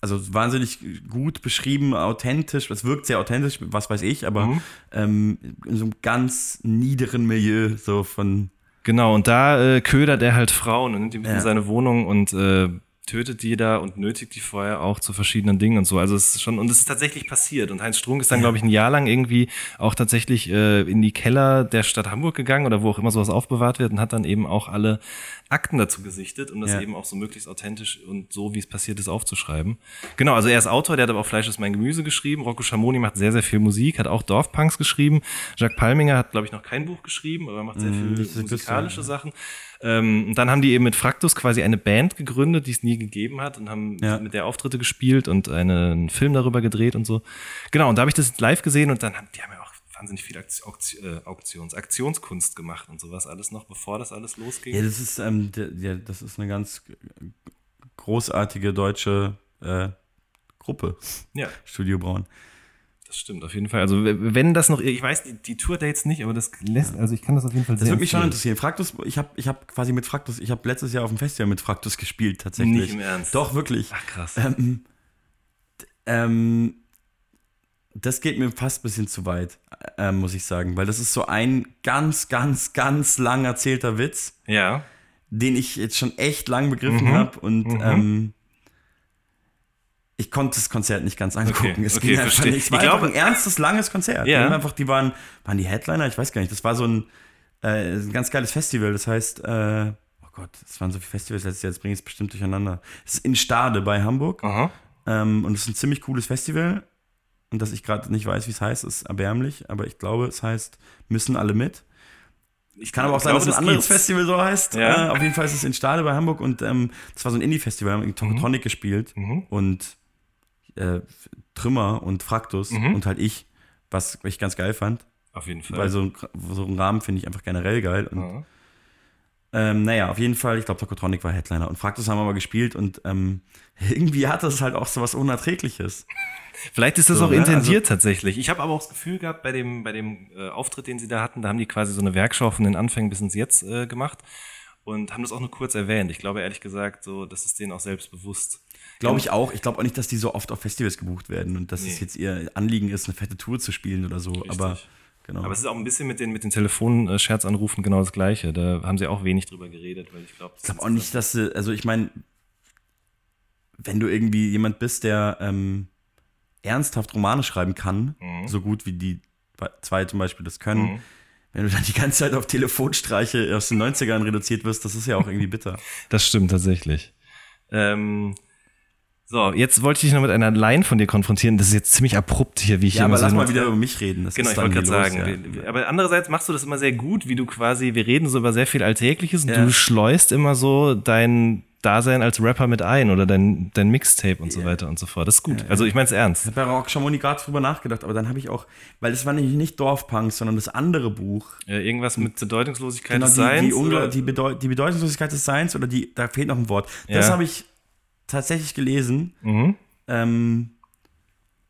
also wahnsinnig gut beschrieben, authentisch. Es wirkt sehr authentisch, was weiß ich, aber Mhm. ähm, in so einem ganz niederen Milieu, so von Genau, und da äh, ködert er halt Frauen und nimmt die mit Ja. in seine Wohnung und äh, tötet die da und nötigt die vorher auch zu verschiedenen Dingen und so. Also es ist schon, und es ist tatsächlich passiert. Und Heinz Strunk ist dann, glaube ich, ein Jahr lang irgendwie auch tatsächlich äh, in die Keller der Stadt Hamburg gegangen oder wo auch immer sowas aufbewahrt wird und hat dann eben auch alle Akten dazu gesichtet, um das Ja. eben auch so möglichst authentisch und so, wie es passiert ist, aufzuschreiben. Genau, also er ist Autor, der hat aber auch Fleisch ist mein Gemüse geschrieben. Rocco Schamoni macht sehr, sehr viel Musik, hat auch Dorfpunks geschrieben. Jacques Palminger hat, glaube ich, noch kein Buch geschrieben, aber macht sehr viel das ist musikalische Sachen. Ähm, und dann haben die eben mit Fraktus quasi eine Band gegründet, die es nie gegeben hat und haben Ja. mit der Auftritte gespielt und eine, einen Film darüber gedreht und so. Genau, und da habe ich das live gesehen und dann haben die haben ja auch wahnsinnig viel Auktion, Auktion, äh, Auktions, Aktionskunst gemacht und sowas alles noch, bevor das alles losging. Ja, das ist, ähm, der, das ist eine ganz großartige deutsche äh, Gruppe, Ja, Studio Braun. Das stimmt auf jeden Fall. Also wenn das noch, ich weiß die, die Tour-Dates nicht, aber das lässt, also ich kann das auf jeden Fall Das würde mich schon interessieren. Fraktus, ich habe ich hab quasi mit Fraktus, ich habe letztes Jahr auf dem Festival mit Fraktus gespielt, tatsächlich. Nicht im Ernst. Doch, wirklich. Ach krass. Ähm, ähm, das geht mir fast ein bisschen zu weit, äh, muss ich sagen, weil das ist so ein ganz, ganz, ganz lang erzählter Witz, 嗯 den ich jetzt schon echt lang begriffen habe und ähm, ich konnte das Konzert nicht ganz angucken. Okay, es okay, ging einfach verstehe. nicht. Es war Ich glaube- ein ernstes, langes Konzert. Ja. Die, einfach, die waren, waren die Headliner? Ich weiß gar nicht. Das war so ein, äh, ein ganz geiles Festival. Das heißt, äh, oh Gott, es waren so viele Festivals letztes Jahr, jetzt bringe ich es bestimmt durcheinander. Es ist in Stade bei Hamburg. Aha. Ähm, und es ist ein ziemlich cooles Festival. Und dass ich gerade nicht weiß, wie es heißt, ist erbärmlich. Aber ich glaube, es heißt, müssen alle mit. Ich Kann aber auch sein, dass ein anderes Festival so heißt. Ja. Äh, auf jeden Fall ist es in Stade bei Hamburg und ähm, das war so ein Indie-Festival, haben Tokotronic gespielt Mhm. und äh, Trümmer und Fraktus Mhm. und halt ich, was ich ganz geil fand. Auf jeden Fall. Weil so, ein- so einen Rahmen finde ich einfach generell geil. Und, Ja. ähm, naja, auf jeden Fall, ich glaube, Tokotronic war Headliner und Fraktus haben wir mal gespielt und ähm, [LAUGHS] irgendwie hat das halt auch so was Unerträgliches. Vielleicht ist das So, auch ne? intendiert tatsächlich. Ich habe aber auch das Gefühl gehabt, bei dem, bei dem äh, Auftritt, den sie da hatten, da haben die quasi so eine Werkschau von den Anfängen bis ins Jetzt äh, gemacht und haben das auch nur kurz erwähnt. Ich glaube ehrlich gesagt, so, das ist denen auch selbst bewusst. Glaube ich auch. Ich glaube auch nicht, dass die so oft auf Festivals gebucht werden und dass Nee. es jetzt ihr Anliegen ist, eine fette Tour zu spielen oder so. Aber genau. Aber es ist auch ein bisschen mit den, mit den Telefonscherzanrufen genau das Gleiche. Da haben sie auch wenig drüber geredet, weil ich glaube. Ich glaube auch nicht, dass sie, also ich meine, wenn du irgendwie jemand bist, der ähm, ernsthaft Romane schreiben kann, Mhm. so gut wie die zwei zum Beispiel das können, wenn du dann die ganze Zeit auf Telefonstreiche aus den 90ern reduziert wirst, das ist ja auch irgendwie bitter. Das stimmt tatsächlich. Ähm, so, jetzt wollte ich dich noch mit einer Line von dir konfrontieren. Das ist jetzt ziemlich abrupt hier, wie ich Ja, hier aber immer lass so mal wieder über mich reden. Das Genau, ist ich wollte gerade sagen. wir- Aber andererseits machst du das immer sehr gut, wie du quasi, wir reden so über sehr viel Alltägliches und Ja. du schleust immer so dein Dasein als Rapper mit ein oder dein, dein Mixtape und so weiter und so fort. Das ist gut. Also ich meine es ernst. Ich habe ja auch schon mal gerade drüber nachgedacht, aber dann habe ich auch, weil es war nämlich nicht Dorfpunk, sondern das andere Buch. Ja, irgendwas mit Bedeutungslosigkeit Genau, des die, Seins. die, die, Bedeu die Bedeutungslosigkeit des Seins oder die, da fehlt noch ein Wort. Das Ja. habe ich tatsächlich gelesen. Mhm. Ähm,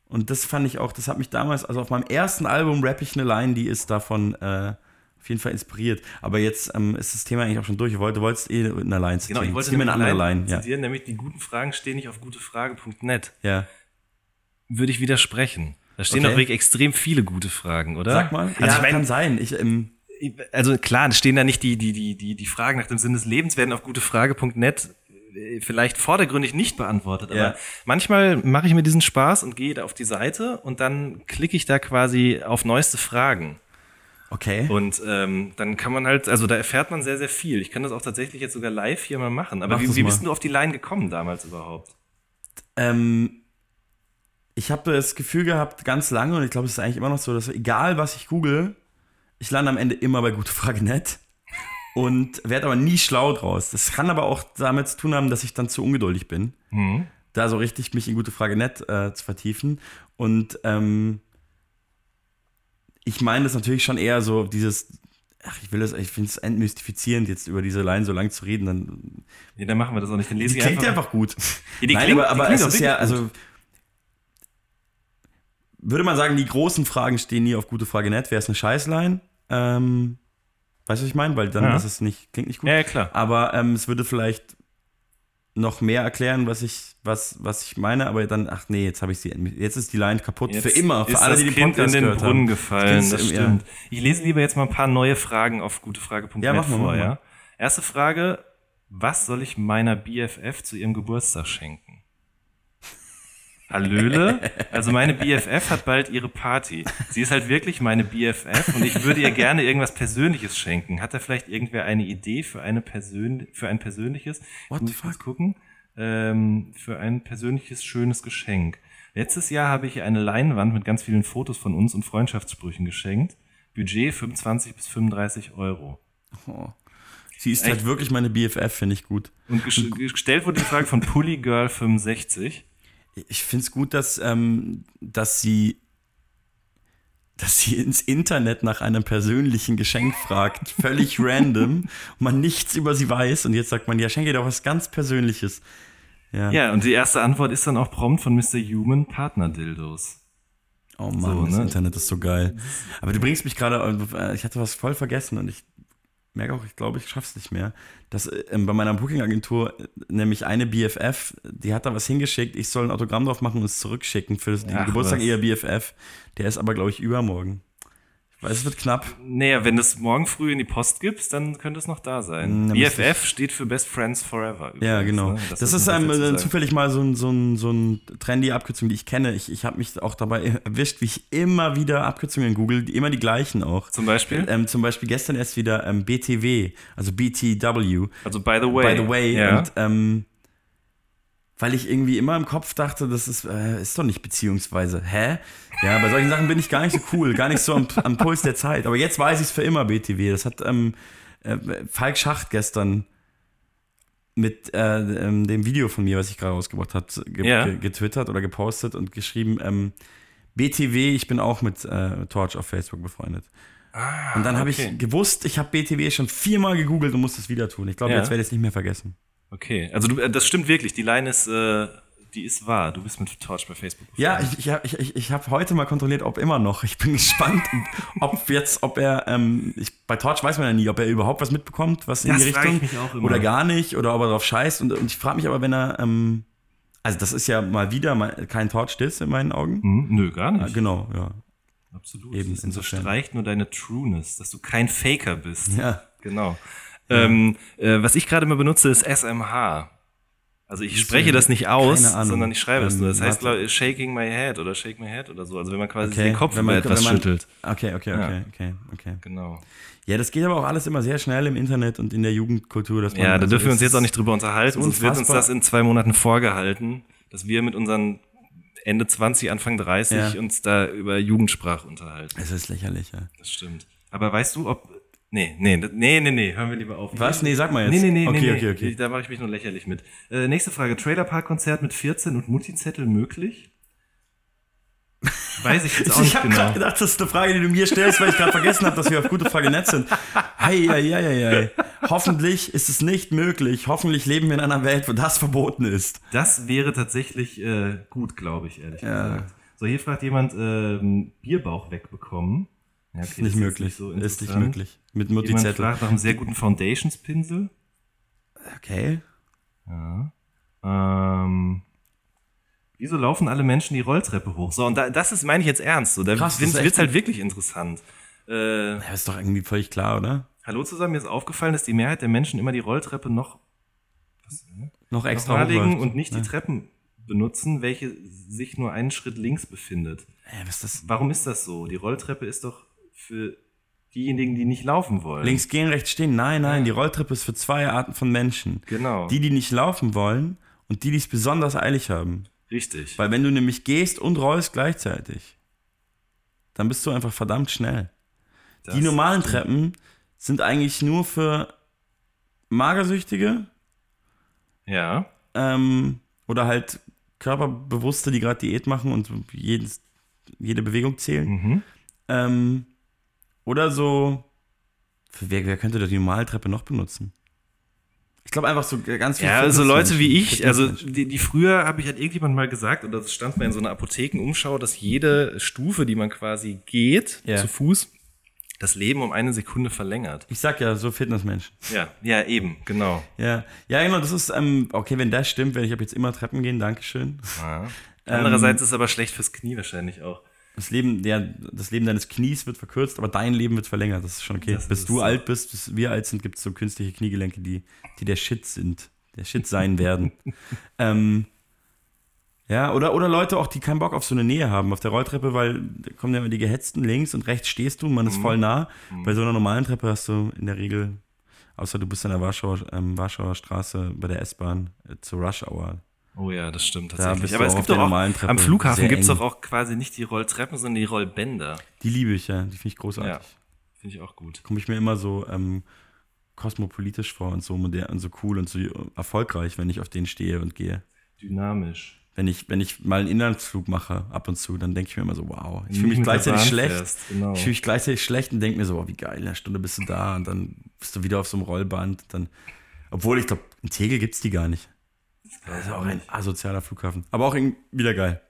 und das fand ich auch, das hat mich damals, also auf meinem ersten Album rapp ich eine Line, die ist davon äh, auf jeden Fall inspiriert. Aber jetzt ähm, ist das Thema eigentlich auch schon durch. Du wolltest, du wolltest eh eine Line zitieren. Genau, ich wollte eine andere Line Line. Ja. zitieren, nämlich die guten Fragen stehen nicht auf gutefrage.net. ja. Würde ich widersprechen. Da stehen Okay. doch wirklich extrem viele gute Fragen, oder? Sag mal. Also ja, ich meine, kann sein. Ich, ähm, also klar, stehen da nicht die, die, die, die, die Fragen nach dem Sinn des Lebens werden auf gutefrage.net vielleicht vordergründig nicht beantwortet, aber Ja. manchmal mache ich mir diesen Spaß und gehe da auf die Seite und dann klicke ich da quasi auf neueste Fragen. okay. Und ähm, dann kann man halt, also da erfährt man sehr, sehr viel. Ich kann das auch tatsächlich jetzt sogar live hier mal machen. Aber Mach wie, wie mal. bist du auf die Line gekommen damals überhaupt? Ähm, ich habe das Gefühl gehabt, ganz lange, und ich glaube, es ist eigentlich immer noch so, dass egal was ich google, ich lande am Ende immer bei gute Frage net und werde aber nie schlau draus. Das kann aber auch damit zu tun haben, dass ich dann zu ungeduldig bin, da so richtig mich in gute Frage net äh, zu vertiefen. Und ähm, ich meine das natürlich schon eher so dieses, ach, ich will das, ich finde es entmystifizierend, jetzt über diese Line so lang zu reden, dann Nee, dann machen wir das auch nicht. Dann lese die ich klingt einfach. einfach gut. Ja, die Nein, klingt- aber, aber es ist ja, wirklich also würde man sagen, die großen Fragen stehen nie auf gute Frage net. Wäre es eine Scheißline? Ähm, weißt du, was ich meine? Weil dann Ja. ist es nicht, klingt nicht gut. Ja, ja, klar. Aber ähm, es würde vielleicht noch mehr erklären, was ich, was, was ich meine, aber dann, ach nee, jetzt habe ich sie, jetzt ist die Line kaputt. Jetzt für immer, für alle, die den kind Podcast in den Brunnen haben. gefallen. Das Das stimmt. Ich lese lieber jetzt mal ein paar neue Fragen auf gutefrage.net Ja, vor. mal. Ja? Erste Frage: Was soll ich meiner BFF zu ihrem Geburtstag schenken? Hallöle? Also meine BFF hat bald ihre Party. Sie ist halt wirklich meine BFF und ich würde ihr gerne irgendwas Persönliches schenken. Hat da vielleicht irgendwer eine Idee für eine Persön für ein persönliches? What Muss ich kurz gucken. Ähm, für ein persönliches schönes Geschenk. Letztes Jahr habe ich ihr eine Leinwand mit ganz vielen Fotos von uns und Freundschaftssprüchen geschenkt. Budget 25 bis 35 Euro. Oh. Sie ist halt wirklich meine BFF, finde ich gut. Und ges- gestellt wurde die Frage von Pullygirl65. Ich finde es gut, dass, ähm, dass sie dass sie ins Internet nach einem persönlichen Geschenk fragt, [LAUGHS] völlig random, und man nichts über sie weiß und jetzt sagt man, ja, schenke dir doch was ganz Persönliches. Ja. Ja, und die erste Antwort ist dann auch prompt von Mr. Human Partner-Dildos. Oh Mann, So, das ne? Internet ist so geil. Aber du bringst mich gerade, äh, ich hatte was voll vergessen und ich merke auch, ich glaube, ich schaff's nicht mehr, dass äh, bei meiner Booking-Agentur äh, nämlich eine BFF, die hat da was hingeschickt, ich soll ein Autogramm drauf machen und es zurückschicken für den Ach, Geburtstag was. ihrer BFF. Der ist aber, glaube ich, übermorgen. Weil es wird knapp. Naja, wenn du es morgen früh in die Post gibst, dann könnte es noch da sein. dann müsste BFF steht für Best Friends Forever. Ja, übrigens, genau. ne? Das, ist noch ähm, dazu äh, zufällig mal so ein, so ein, so ein trendy Abkürzung, die ich kenne. Ich, ich habe mich auch dabei erwischt, wie ich immer wieder Abkürzungen google, immer die gleichen auch. Zum Beispiel? Ähm, zum Beispiel gestern erst wieder ähm, BTW, also BTW. Also by the way. By the way. Ja. Und ähm, weil ich irgendwie immer im Kopf dachte, das ist, äh, ist doch nicht beziehungsweise. Hä? Ja, bei solchen Sachen bin ich gar nicht so cool, gar nicht so am, am Puls der Zeit. Aber jetzt weiß ich es für immer, BTW. Das hat ähm, äh, Falk Schacht gestern mit äh, ähm, dem Video von mir, was ich gerade rausgebracht habe, ge ge getwittert oder gepostet und geschrieben, ähm, BTW, ich bin auch mit äh, Torch auf Facebook befreundet. und dann habe Ah, okay. ich gewusst, ich habe BTW schon viermal gegoogelt und muss das wieder tun. Ich glaube, Ja. jetzt werde ich es nicht mehr vergessen. Okay, also du, äh, das stimmt wirklich. Die Line ist, äh, die ist wahr. Du bist mit Torch bei Facebook. Ja, ich, ich habe ich, ich, ich hab heute mal kontrolliert, ob immer noch. Ich bin [LAUGHS] gespannt, ob jetzt, ob er, ähm, ich, bei Torch weiß man ja nie, ob er überhaupt was mitbekommt, was in Das die frag ich Richtung mich auch immer. oder gar nicht oder ob er drauf scheißt. Und, und ich frage mich aber, wenn er, ähm, also das ist ja mal wieder mal kein Torch-Diss in meinen Augen. Hm, nö, gar nicht. Ah, genau, ja. Absolut. Eben, das insofern. unterstreicht nur deine Trueness, dass du kein Faker bist. Ja. Genau. Ähm, äh, was ich gerade mal benutze, ist SMH. Also ich spreche das nicht aus, sondern ich schreibe es nur. Das heißt, ich, shaking my head oder shake my head oder so. Also wenn man quasi Okay. den Kopf wenn man, über etwas man, schüttelt. Okay, okay, okay, Ja. okay, okay. Genau. Ja, das geht aber auch alles immer sehr schnell im Internet und in der Jugendkultur. Dass man, Ja, da also dürfen wir uns jetzt auch nicht drüber unterhalten, sonst wird uns das in zwei Monaten vorgehalten, dass wir mit unseren Ende 20, Anfang 30 Ja. uns da über Jugendsprache unterhalten. Es ist lächerlich, ja. Das stimmt. Aber weißt du, ob. Nee, nee, nee, nee, nee, hören wir lieber auf. Was? Nee, sag mal jetzt. Nee, nee, nee, Okay, nee, okay, okay. Da mache ich mich nur lächerlich mit. Äh, nächste Frage. Trailerpark-Konzert mit 14 und Mutti-Zettel möglich? Weiß ich jetzt [LAUGHS] auch Ich nicht habe genau. gerade gedacht, das ist eine Frage, die du mir stellst, weil ich gerade vergessen habe, dass wir auf gute Frage Netz sind. Hei, hei, hei, hei, hei. Hoffentlich ist es nicht möglich. Hoffentlich leben wir in einer Welt, wo das verboten ist. Das wäre tatsächlich äh, gut, glaube ich, ehrlich Ja. gesagt. So, hier fragt jemand, ähm, Bierbauch wegbekommen. Ja, okay, das Nicht jetzt möglich. so ist nicht möglich. Mit Jemand Mutti-Zettel. fragt nach einem sehr guten Foundations-Pinsel. Okay. Ähm, wieso laufen alle Menschen die Rolltreppe hoch? So, und da, das ist, meine ich jetzt ernst. So, da Krass, wird ist es halt wirklich interessant. Äh, Ja, ist doch irgendwie völlig klar, oder? hallo zusammen, mir ist aufgefallen, dass die Mehrheit der Menschen immer die Rolltreppe noch Noch extra extra legen hochläuft. und nicht die Ja. Treppen benutzen, welche sich nur einen Schritt links befindet. Ey, was ist das? Warum ist das so? Die Rolltreppe ist doch für diejenigen, die nicht laufen wollen. Links gehen, rechts stehen. Nein, nein, die Rolltreppe ist für zwei Arten von Menschen. Genau. Die, die nicht laufen wollen und die, die es besonders eilig haben. Richtig. Weil wenn du nämlich gehst und rollst gleichzeitig, dann bist du einfach verdammt schnell. Das die normalen stimmt. Treppen sind eigentlich nur für Magersüchtige Ja. ähm, oder halt Körperbewusste, die gerade Diät machen und jedes, jede Bewegung zählen. Mhm. Ähm, oder so, wer, wer könnte da die Normaltreppe noch benutzen? Ich glaube einfach so ganz viele Ja, also Leute wie ich, also die, die früher habe ich halt irgendjemand mal gesagt, oder das stand mal in so einer Apothekenumschau, dass jede Stufe, die man quasi geht, Ja. zu Fuß, das Leben um eine Sekunde verlängert. ich sag ja, so Fitnessmenschen. Ja, ja, eben, genau. Ja, ja, genau, das ist, ähm, okay, wenn das stimmt, werde ich ab jetzt immer Treppen gehen, Dankeschön. Ja. [LAUGHS] Ähm, Andererseits ist es aber schlecht fürs Knie wahrscheinlich auch. Das Leben, der, das Leben deines Knies wird verkürzt, aber dein Leben wird verlängert. Das ist schon okay. Das bis du so. alt bist, bis wir alt sind, gibt es so künstliche Kniegelenke, die, die der Shit sind. Der Shit sein werden. [LAUGHS] ähm, ja, oder, oder Leute auch, die keinen Bock auf so eine Nähe haben auf der Rolltreppe, weil da kommen ja immer die gehetzten links und rechts stehst du, man ist voll nah. Bei so einer normalen Treppe hast du in der Regel, außer du bist an der Warschauer, ähm, Warschauer Straße bei der S-Bahn äh, zur Rush Hour. Oh ja, das stimmt Da tatsächlich. bist Aber es gibt doch auch, am Flughafen gibt es doch auch quasi nicht die Rolltreppen, sondern die Rollbänder. Die liebe ich, ja. Die finde ich großartig. Ja, finde ich auch gut. komme ich mir immer so ähm, kosmopolitisch vor und so modern und so cool und so erfolgreich, wenn ich auf den stehe und gehe. Dynamisch. Wenn ich, wenn ich mal einen Inlandsflug mache, ab und zu, dann denke ich mir immer so, wow. Ich fühle mich gleichzeitig schlecht. fährst, genau. Ich fühle mich gleichzeitig schlecht und denke mir so, oh, wie geil, in einer Stunde bist du da und dann bist du wieder auf so einem Rollband. Dann, obwohl ich glaube, in Tegel gibt es die gar nicht. Das ist auch ein asozialer Flughafen. Aber auch wieder geil.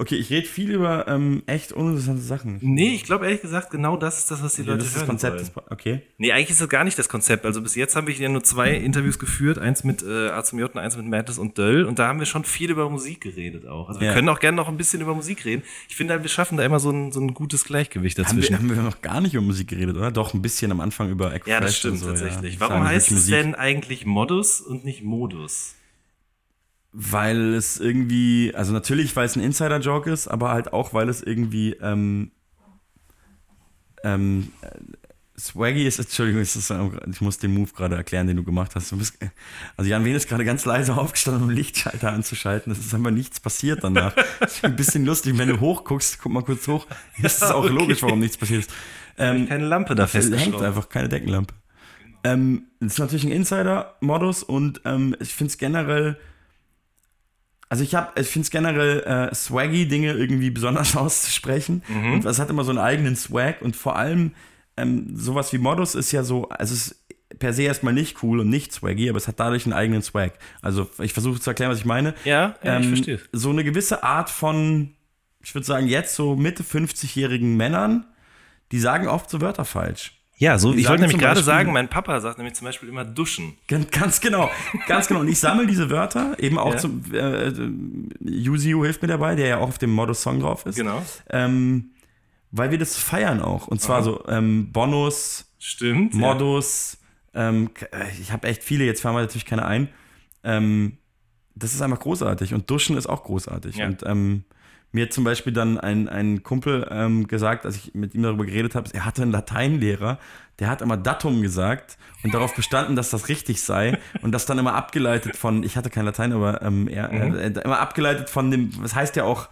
Okay, ich rede viel über ähm, echt uninteressante Sachen. Nee, ich glaube ehrlich gesagt, genau das ist das, was die Okay, Leute das ist das hören Konzept. wollen. Des, okay. Nee, eigentlich ist das gar nicht das Konzept. Also bis jetzt habe ich ja nur zwei Interviews geführt, eins mit äh, A zum J und eins mit Mattes und Döll. Und da haben wir schon viel über Musik geredet auch. Also wir Ja. können auch gerne noch ein bisschen über Musik reden. Ich finde halt, wir schaffen da immer so ein, so ein gutes Gleichgewicht Haben dazwischen. wir, haben wir noch gar nicht über Musik geredet, oder? Doch, ein bisschen am Anfang über Echo ja, das stimmt so, tatsächlich. Ja. Warum heißt es denn eigentlich Modus und nicht Modus? Weil es irgendwie, also natürlich, weil es ein Insider-Joke ist, aber halt auch, weil es irgendwie ähm, ähm, äh, Swaggy ist, Entschuldigung, das, ich muss den Move gerade erklären, den du gemacht hast. Du bist, also Jan Wehn ist gerade ganz leise [LAUGHS] aufgestanden, um den Lichtschalter anzuschalten. Es ist einfach nichts passiert danach. [LAUGHS] Das ist ein bisschen lustig, wenn du hochguckst, guck mal kurz hoch, ist es auch Okay. logisch, warum nichts passiert ist. Ähm, Keine Lampe da es hängt festgeschraubt. einfach, keine Deckenlampe. Ähm, das ist natürlich ein Insider-Modus und ähm, ich finde es generell, also ich habe, ich finde es generell äh, swaggy, Dinge irgendwie besonders [LAUGHS] auszusprechen. Und es hat immer so einen eigenen Swag und vor allem ähm, sowas wie Modus ist ja so, also es ist per se erstmal nicht cool und nicht swaggy, aber es hat dadurch einen eigenen Swag. Also ich versuche zu erklären, was ich meine. Ja, ja ich Ähm, verstehe. So eine gewisse Art von, ich würde sagen, jetzt so Mitte 50-jährigen Männern, die sagen oft so Wörter falsch. Ja, so, Die ich wollte nämlich gerade Beispiel- sagen, mein Papa sagt nämlich zum Beispiel immer duschen. Ganz, genau, ganz genau. Und ich sammle diese Wörter eben auch Ja. zum. Äh, Yuziu hilft mir dabei, der ja auch auf dem Modus-Song drauf ist. Genau. Ähm, weil wir das feiern auch. Und zwar so ähm, Bonus, Stimmt. ja. Modus. Ähm, k- äh, ich habe echt viele, jetzt fahren wir natürlich keine ein. Ähm, das ist einfach großartig. Und Duschen ist auch großartig. Ja. Und ähm, mir hat zum Beispiel dann ein, ein Kumpel ähm, gesagt, als ich mit ihm darüber geredet habe, er hatte einen Lateinlehrer, der hat immer Datum gesagt und darauf bestanden, dass das richtig sei und das dann immer abgeleitet von, ich hatte kein Latein, aber ähm, er, äh, immer abgeleitet von dem, was heißt ja auch,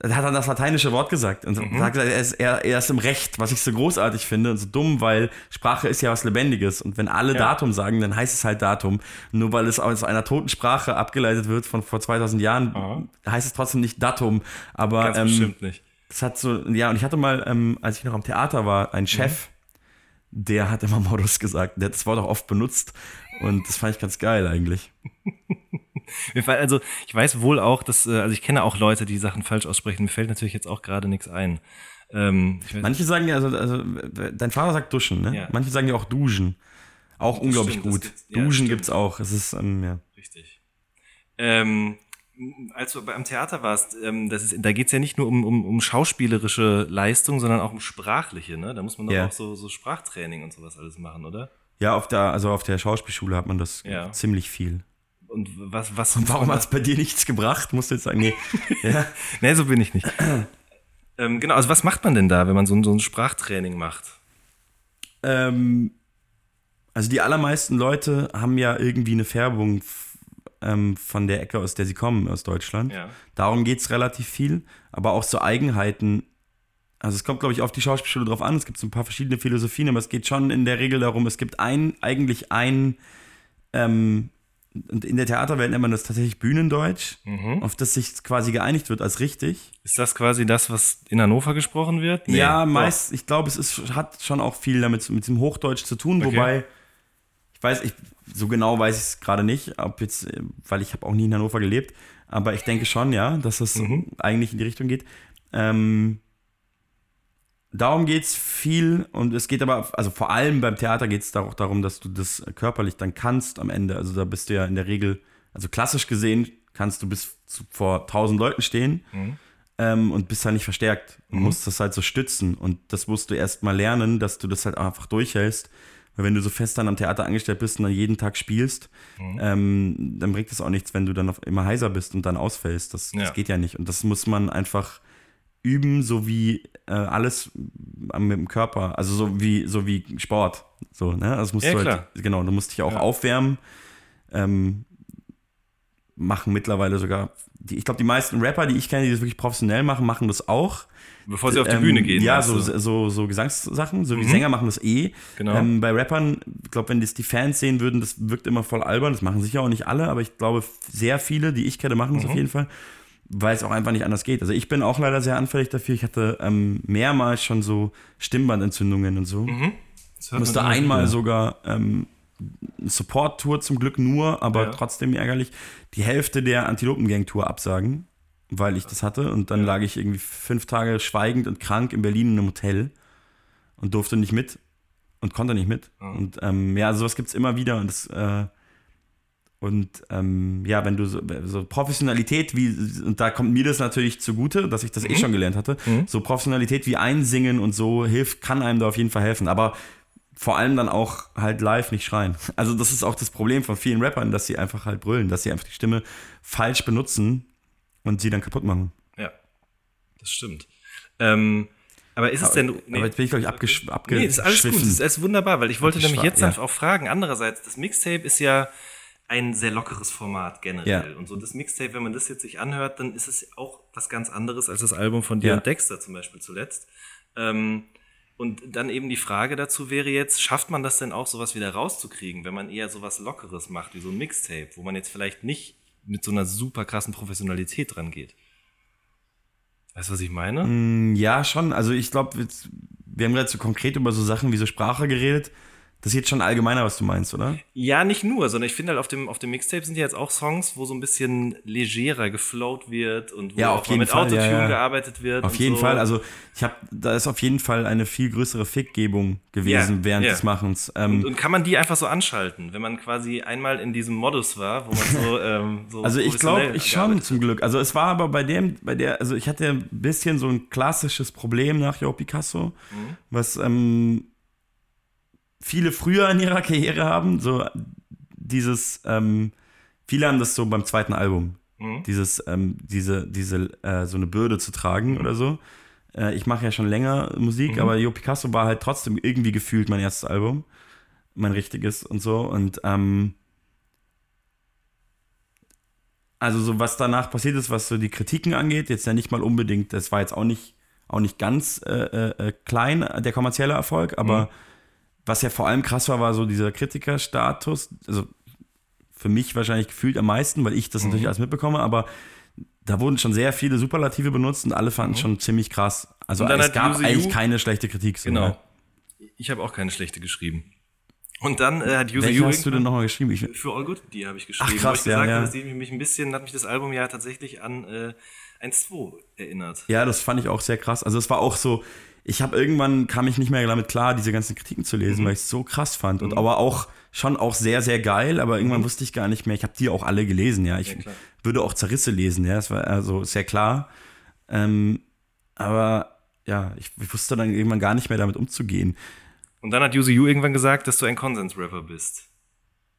er hat dann das lateinische Wort gesagt und Mhm. sagt, er ist, er, er ist im Recht, was ich so großartig finde und so dumm, weil Sprache ist ja was Lebendiges und wenn alle Ja. Datum sagen, dann heißt es halt Datum. Nur weil es aus einer toten Sprache abgeleitet wird von vor 2000 Jahren, Aha. heißt es trotzdem nicht Datum. Aber Ganz ähm, bestimmt nicht. das hat so, ja, und ich hatte mal, ähm, als ich noch am Theater war, einen Chef, der hat immer Modus gesagt. Der hat das Wort auch oft benutzt und das fand ich ganz geil eigentlich. [LAUGHS] Also ich weiß wohl auch, dass, äh, also ich kenne auch Leute, die Sachen falsch aussprechen. Mir fällt natürlich jetzt auch gerade nichts ein. Ähm, Manche sagen ja, also, also dein Vater sagt duschen, ne? Ja. Manche sagen ja auch duschen. Auch unglaublich stimmt, das gut. gibt's- ja, duschen gibt's auch. Es ist, ähm, ja. Richtig. Ähm, als du am Theater warst, ähm, das ist, da geht's ja nicht nur um, um, um schauspielerische Leistung, sondern auch um sprachliche. Ne? Da muss man doch Ja. auch so, so Sprachtraining und sowas alles machen, oder? Ja, auf der, also auf der Schauspielschule hat man das Ja. ziemlich viel. Und was, was Und warum hat es bei dir nichts gebracht? Musst du jetzt sagen, nee. [LAUGHS] ja. Nee, so bin ich nicht. ähm, genau, also was macht man denn da, wenn man so, ein- so ein Sprachtraining macht? Ähm, also die allermeisten Leute haben ja irgendwie eine Färbung ähm, von der Ecke, aus der sie kommen, aus Deutschland. Ja. Darum geht es relativ viel, aber auch so Eigenheiten. Also es kommt, glaube ich, auf die Schauspielschule drauf an. Es gibt so ein paar verschiedene Philosophien, aber es geht schon in der Regel darum, es gibt ein, eigentlich ein, ähm, und in der Theaterwelt nennt man das tatsächlich Bühnendeutsch, Mhm. auf das sich quasi geeinigt wird als richtig. Ist das quasi das, was in Hannover gesprochen wird? Nee, ja, meist, ich glaube, es ist, hat schon auch viel damit mit dem Hochdeutsch zu tun, Okay. wobei ich weiß, ich, so genau weiß ich es gerade nicht, ob jetzt, weil ich habe auch nie in Hannover gelebt, aber ich denke schon, ja, dass es Mhm. eigentlich in die Richtung geht. Ähm, darum geht es viel und es geht aber, also vor allem beim Theater geht es auch darum, dass du das körperlich dann kannst am Ende. Also da bist du ja in der Regel, also klassisch gesehen, kannst du bis zu, vor tausend Leuten stehen ähm, und bist halt nicht verstärkt und musst das halt so stützen. Und das musst du erst mal lernen, dass du das halt einfach durchhältst. Weil wenn du so fest dann am Theater angestellt bist und dann jeden Tag spielst, ähm, dann bringt es auch nichts, wenn du dann auf immer heiser bist und dann ausfällst. Das, Ja. das geht ja nicht. Und das muss man einfach üben, so wie äh, alles mit dem Körper, also so wie, so wie Sport. So, ne? Also musst Ja, du halt, genau, du musst dich auch Ja. aufwärmen. Ähm, machen mittlerweile sogar, die, ich glaube, die meisten Rapper, die ich kenne, die das wirklich professionell machen, machen das auch. Bevor sie auf die Ähm, Bühne gehen. Ja, so? Mhm. so, so Gesangssachen, so wie Sänger machen das eh. Genau. Ähm, bei Rappern, ich glaube, wenn das die Fans sehen würden, das wirkt immer voll albern. Das machen sicher auch nicht alle, aber ich glaube, sehr viele, die ich kenne, machen das Mhm. auf jeden Fall, weil es auch einfach nicht anders geht. Also ich bin auch leider sehr anfällig dafür. Ich hatte ähm, mehrmals schon so Stimmbandentzündungen und so. Das hört Musste einmal wieder. sogar ähm, eine Support-Tour zum Glück nur, aber Ja. trotzdem ärgerlich, die Hälfte der Antilopen-Gang-Tour absagen. weil ich das hatte. Und dann lag ich irgendwie fünf Tage schweigend und krank in Berlin in einem Hotel und durfte nicht mit und konnte nicht mit. Und ähm, ja, sowas gibt es immer wieder. Und das, äh, und ähm, ja, wenn du so, so Professionalität wie, und da kommt mir das natürlich zugute, dass ich das eh schon gelernt hatte, so Professionalität wie Einsingen und so hilft, kann einem da auf jeden Fall helfen. Aber vor allem dann auch halt live nicht schreien. Also das ist auch das Problem von vielen Rappern, dass sie einfach halt brüllen, dass sie einfach die Stimme falsch benutzen und sie dann kaputt machen. Ja, das stimmt. Ähm, aber ist es denn. Aber jetzt bin ich, glaube ich, abgesch Nee, abgeschwiffen. das ist alles gut, das ist alles wunderbar, weil ich wollte nämlich jetzt ja. auch fragen, andererseits, das Mixtape ist ja ein sehr lockeres Format generell. Ja. Und so das Mixtape, wenn man das jetzt sich anhört, dann ist es auch was ganz anderes als das Album von dir Ja. Dexter zum Beispiel zuletzt. Ähm, und dann eben die Frage dazu wäre jetzt, schafft man das denn auch, sowas wieder rauszukriegen, wenn man eher sowas Lockeres macht, wie so ein Mixtape, wo man jetzt vielleicht nicht mit so einer super krassen Professionalität dran geht? Weißt du, was ich meine? Mm, Ja, schon. Also ich glaube, wir haben gerade so konkret über so Sachen wie so Sprache geredet. Das ist jetzt schon allgemeiner, was du meinst, oder? Ja, nicht nur, sondern ich finde halt auf dem, auf dem Mixtape sind ja jetzt auch Songs, wo so ein bisschen legerer geflowt wird und wo Ja, auf auch mal jeden mit Fall, Autotune ja, ja. gearbeitet wird. Auf jeden so. Fall. Also ich habe, da ist auf jeden Fall eine viel größere Fickgebung gewesen Ja, während ja. des Machens. Ähm, und, und kann man die einfach so anschalten, wenn man quasi einmal in diesem Modus war, wo man so, [LAUGHS] ähm, so Also ich glaube, ich schon zum Glück. Also es war aber bei dem, bei der, also ich hatte ein bisschen so ein klassisches Problem nach Jo Picasso, Mhm. was ähm, viele früher in ihrer Karriere haben. So dieses, ähm, viele haben das so beim zweiten Album, Mhm. dieses, ähm, diese, diese, äh, so eine Bürde zu tragen oder so. Äh, ich mache ja schon länger Musik, Mhm. aber Jo Picasso war halt trotzdem irgendwie gefühlt mein erstes Album, mein richtiges und so und ähm, also so was danach passiert ist, was so die Kritiken angeht, jetzt ja nicht mal unbedingt, das war jetzt auch nicht, auch nicht ganz äh, äh, klein, der kommerzielle Erfolg, aber Mhm. Was ja vor allem krass war, war so dieser Kritikerstatus, also für mich wahrscheinlich gefühlt am meisten, weil ich das Mhm. natürlich alles mitbekomme, aber da wurden schon sehr viele Superlative benutzt und alle fanden es schon ziemlich krass. Also Mhm. Es gab Use eigentlich You- keine schlechte Kritik. So, Genau. ne? Ich habe auch keine schlechte geschrieben. Und dann äh, hat User Welche hast du denn nochmal geschrieben? Ich, für All Good, die habe ich geschrieben. Ach, krass, wo ich gesagt ja, ja. dass die mich ein bisschen, hat mich das Album ja tatsächlich an äh, 1-2 erinnert. Ja, das fand ich auch sehr krass. Also es war auch so, ich habe irgendwann kam ich nicht mehr damit klar, diese ganzen Kritiken zu Mhm. lesen, weil ich es so krass fand und aber auch schon auch sehr sehr geil. Aber irgendwann wusste ich gar nicht mehr. Ich habe die auch alle gelesen. Ja, ich Mhm. Ja, würde auch Zerrisse lesen. Ja, das war also sehr klar. Ähm, aber ja, ich, ich wusste dann irgendwann gar nicht mehr damit umzugehen. Und dann hat User You irgendwann gesagt, dass du ein Konsens-Rapper bist.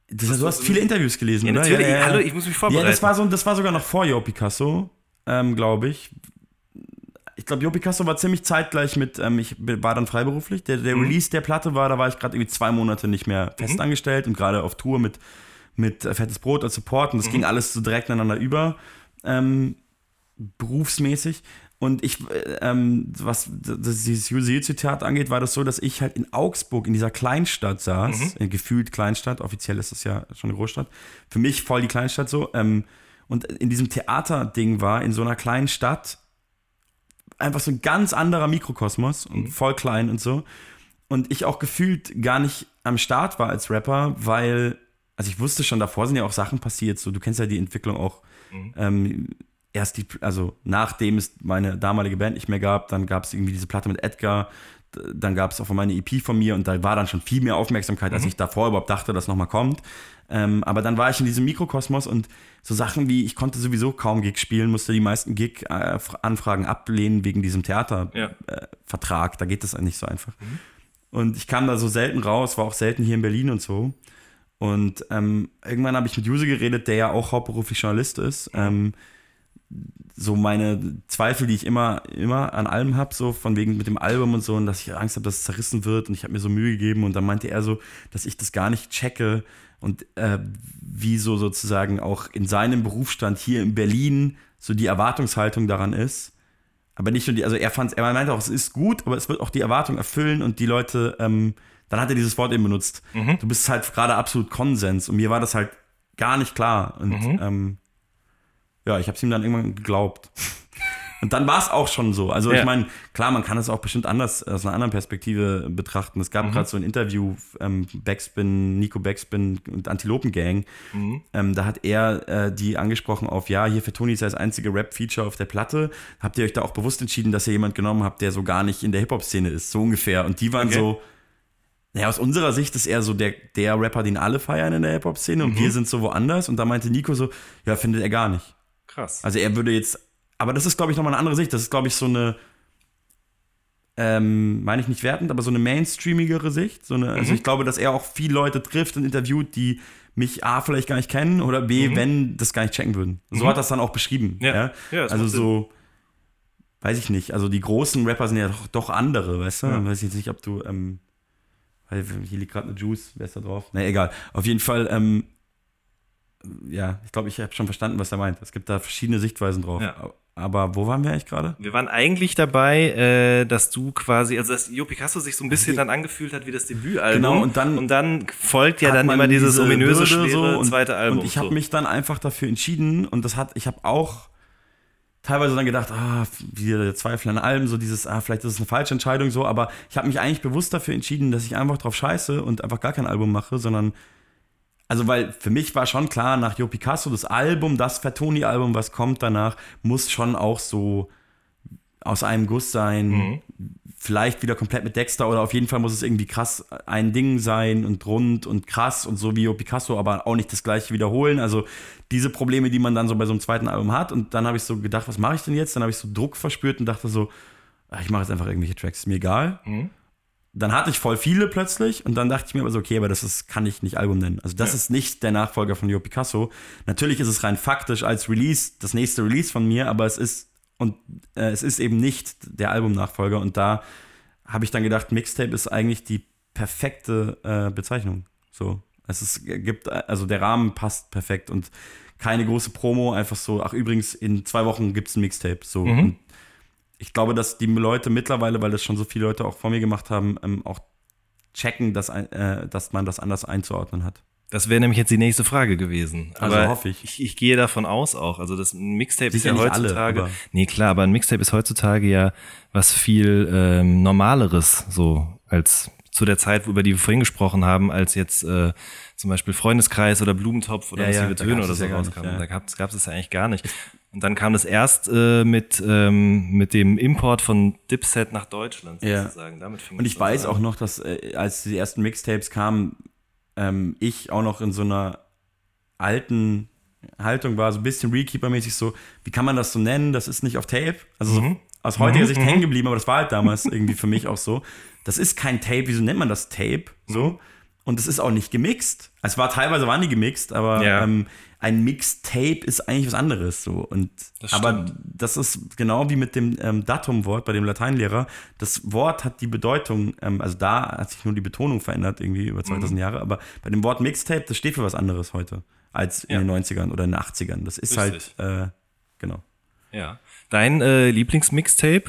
Das, du hast viele Interviews gelesen, Ja, oder? natürlich. Hallo, ich muss mich vorbereiten. Ja, das war, so, das war sogar noch vor Jo Picasso, ähm, glaube ich. Ich glaube, Jo Picasso war ziemlich zeitgleich mit, ähm, ich war dann freiberuflich. Der, der Release der Platte war, da war ich gerade irgendwie zwei Monate nicht mehr fest angestellt und gerade auf Tour mit, mit äh, Fettes Brot als Support. Und das ging alles so direkt ineinander über, ähm, berufsmäßig. Und ich, äh, ähm, was das, dieses Jusier-Zitat angeht, war das so, dass ich halt in Augsburg, in dieser Kleinstadt saß, äh, gefühlt Kleinstadt, offiziell ist das ja schon eine Großstadt, für mich voll die Kleinstadt so, ähm, und in diesem Theaterding war, in so einer kleinen Stadt, einfach so ein ganz anderer Mikrokosmos und voll klein und so. Und ich auch gefühlt gar nicht am Start war als Rapper, weil, also ich wusste schon, davor sind ja auch Sachen passiert, so, du kennst ja die Entwicklung auch. Ähm, erst die, also nachdem es meine damalige Band nicht mehr gab, dann gab es irgendwie diese Platte mit Edgar, dann gab es auch meine EP von mir und da war dann schon viel mehr Aufmerksamkeit, als ich davor überhaupt dachte, dass nochmal kommt. Ähm, aber dann war ich in diesem Mikrokosmos und so Sachen wie, ich konnte sowieso kaum Gig spielen, musste die meisten Gig-Anfragen ablehnen wegen diesem Ja. Theatervertrag. da geht das nicht so einfach. Und ich kam da so selten raus, war auch selten hier in Berlin und so. Und ähm, irgendwann habe ich mit Juse geredet, der ja auch hauptberuflich Journalist ist. Ähm, so meine Zweifel, die ich immer, immer an allem habe, so von wegen mit dem Album und so, und dass ich Angst habe, dass es zerrissen wird. Und ich habe mir so Mühe gegeben. Und dann meinte er so, dass ich das gar nicht checke. Und äh, wie so sozusagen auch in seinem Berufsstand hier in Berlin so die Erwartungshaltung daran ist. Aber nicht nur die, also er fand, er meinte auch, es ist gut, aber es wird auch die Erwartung erfüllen und die Leute, ähm, dann hat er dieses Wort eben benutzt. Du bist halt gerade absolut Konsens und mir war das halt gar nicht klar. Und ähm, ja, ich habe es ihm dann irgendwann geglaubt. [LAUGHS] Und dann war es auch schon so. Also Ja. ich meine, klar, man kann es auch bestimmt anders aus einer anderen Perspektive betrachten. Es gab Mhm. gerade so ein Interview, ähm, Backspin, Nico Backspin und Antilopen Gang. Mhm. Ähm, da hat er äh, die angesprochen auf, ja, hier für Tony ist ja das einzige Rap-Feature auf der Platte. Habt ihr euch da auch bewusst entschieden, dass ihr jemand genommen habt, der so gar nicht in der Hip-Hop-Szene ist, so ungefähr. Und die waren Okay. so, naja, aus unserer Sicht ist er so der, der Rapper, den alle feiern in der Hip-Hop-Szene und Mhm. wir sind so woanders. Und da meinte Nico so, ja, findet er gar nicht. Krass. Also er würde jetzt, aber das ist, glaube ich, nochmal eine andere Sicht. Das ist, glaube ich, so eine, ähm, meine ich nicht wertend, aber so eine mainstreamigere Sicht. So eine, Also ich glaube, dass er auch viele Leute trifft und interviewt, die mich A, vielleicht gar nicht kennen oder B, wenn, das gar nicht checken würden. So hat er es dann auch beschrieben. Ja. Ja. Ja, das also so, weiß ich nicht. Also die großen Rapper sind ja doch, doch andere, weißt du? Ja. Weiß ich jetzt nicht, ob du, ähm, hier liegt gerade eine Juice, wer ist da drauf? Na egal. Auf jeden Fall, ähm, ja, ich glaube, ich habe schon verstanden, was er meint. Es gibt da verschiedene Sichtweisen drauf. Ja. Aber wo waren wir eigentlich gerade? Wir waren eigentlich dabei, äh, dass du quasi, also dass Jo Picasso sich so ein bisschen dann angefühlt hat wie das Debütalbum. Genau, und dann- und dann folgt ja dann immer dieses diese ominöse, Würde schwere so und, zweite Album. Und ich habe so. mich dann einfach dafür entschieden und das hat, ich habe auch teilweise dann gedacht, ah, wieder der Zweifel an allem, so dieses, ah, vielleicht ist es eine falsche Entscheidung so, aber ich habe mich eigentlich bewusst dafür entschieden, dass ich einfach drauf scheiße und einfach gar kein Album mache, sondern also, weil für mich war schon klar, nach Jo Picasso, das Album, das Fatoni-Album, was kommt danach, muss schon auch so aus einem Guss sein. Vielleicht wieder komplett mit Dexter oder auf jeden Fall muss es irgendwie krass ein Ding sein und rund und krass und so wie Jo Picasso, aber auch nicht das gleiche wiederholen. Also diese Probleme, die man dann so bei so einem zweiten Album hat. Und dann habe ich so gedacht, was mache ich denn jetzt? Dann habe ich so Druck verspürt und dachte so, ah, ich mache jetzt einfach irgendwelche Tracks, ist mir egal dann hatte ich voll viele plötzlich und dann dachte ich mir aber so, okay, aber das ist, kann ich nicht Album nennen. Also das Ja. ist nicht der Nachfolger von Leo Picasso. Natürlich ist es rein faktisch als Release das nächste Release von mir, aber es ist und äh, es ist eben nicht der Albumnachfolger und da habe ich dann gedacht, Mixtape ist eigentlich die perfekte äh, Bezeichnung. So, es ist, gibt also der Rahmen passt perfekt und keine große Promo, einfach so. Ach übrigens, in zwei Wochen gibt es ein Mixtape. So und ich glaube, dass die Leute mittlerweile, weil das schon so viele Leute auch vor mir gemacht haben, ähm, auch checken, dass, äh, dass man das anders einzuordnen hat. Das wäre nämlich jetzt die nächste Frage gewesen. Also Aber hoffe ich. ich. Ich gehe davon aus auch. Also das ein Mixtape Sicher ist ja alle, heutzutage. aber- nee, klar, aber ein Mixtape ist heutzutage ja was viel ähm, Normaleres, so als zu der Zeit, über die wir vorhin gesprochen haben, als jetzt äh, zum Beispiel Freundeskreis oder Blumentopf oder Ja, ja, massive da Töne gab's oder so rauskam. ja. Da gab es es ja eigentlich gar nicht. Und dann kam das erst äh, mit, ähm, mit dem Import von Dipset nach Deutschland Ja. sozusagen. Fing Und ich weiß an. auch noch, dass äh, als die ersten Mixtapes kamen, ähm, ich auch noch in so einer alten Haltung war, so ein bisschen Rekeeper-mäßig so, wie kann man das so nennen? Das ist nicht auf Tape. Also so aus heutiger Sicht hängen geblieben, aber das war halt damals irgendwie für mich auch so. Das ist kein Tape, wieso nennt man das Tape? So. Und es ist auch nicht gemixt. Es war teilweise waren die gemixt, aber Ja. ähm, ein Mixtape ist eigentlich was anderes so. Und Das aber das ist genau wie mit dem ähm, Datumwort bei dem Lateinlehrer. Das Wort hat die Bedeutung, ähm, also da hat sich nur die Betonung verändert, irgendwie über 2000 Mhm. Jahre, aber bei dem Wort Mixtape, das steht für was anderes heute als in Ja. den 90ern oder in den 80ern. Das ist Richtig. halt, äh, genau. Ja. Dein äh, Lieblingsmixtape?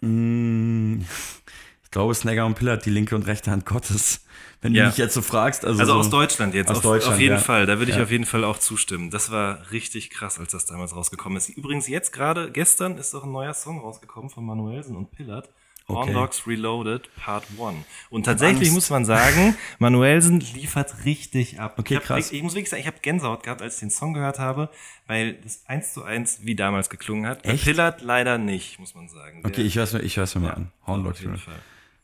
Mm, Ich [LAUGHS] glaube, Snagger und Pillard, die linke und rechte Hand Gottes. Wenn Ja. du mich jetzt so fragst. Also, Also so, aus Deutschland jetzt. Aus auf, Deutschland, auf jeden ja. Fall. Da würde ich Ja. auf jeden Fall auch zustimmen. Das war richtig krass, als das damals rausgekommen ist. Übrigens jetzt gerade, gestern ist auch ein neuer Song rausgekommen von Manuelsen und Pillard. Horn Okay. Dogs Reloaded Part 1. Und tatsächlich Angst. muss man sagen, [LAUGHS] Manuelsen liefert richtig ab. Okay, ich hab, krass. Ich, ich muss wirklich sagen, ich habe Gänsehaut gehabt, als ich den Song gehört habe, weil das eins zu eins wie damals geklungen hat. Echt? Pillard leider nicht, muss man sagen. Der- Okay, ich höre es mir, ich hör's mir mal an. Horn Dogs. Fall.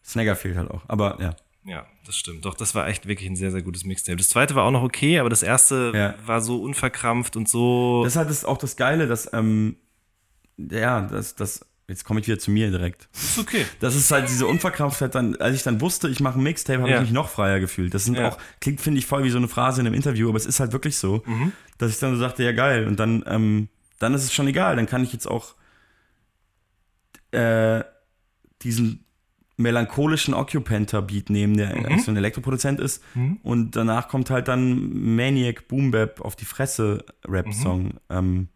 Snagger fehlt halt auch. Aber ja. Ja, das stimmt. Doch, das war echt wirklich ein sehr, sehr gutes Mixtape. Das zweite war auch noch okay, aber das erste Ja. war so unverkrampft und so. Das ist halt das, auch das Geile, dass, ähm, ja, das, das, jetzt komme ich wieder zu mir direkt. ist okay. Das ist halt diese Unverkrampftheit dann, als ich dann wusste, ich mache ein Mixtape, habe Ja. ich mich noch freier gefühlt. Das sind Ja. auch, klingt, finde ich, voll wie so eine Phrase in einem Interview, aber es ist halt wirklich so, Mhm. dass ich dann so dachte, ja geil. Und dann, ähm, dann ist es schon egal. Dann kann ich jetzt auch äh, diesen melancholischen Occupanta-Beat nehmen, der Mhm. eigentlich so ein Elektroproduzent ist. Und danach kommt halt dann Maniac Boom Bap auf die Fresse Rap-Song. Mhm. Ähm,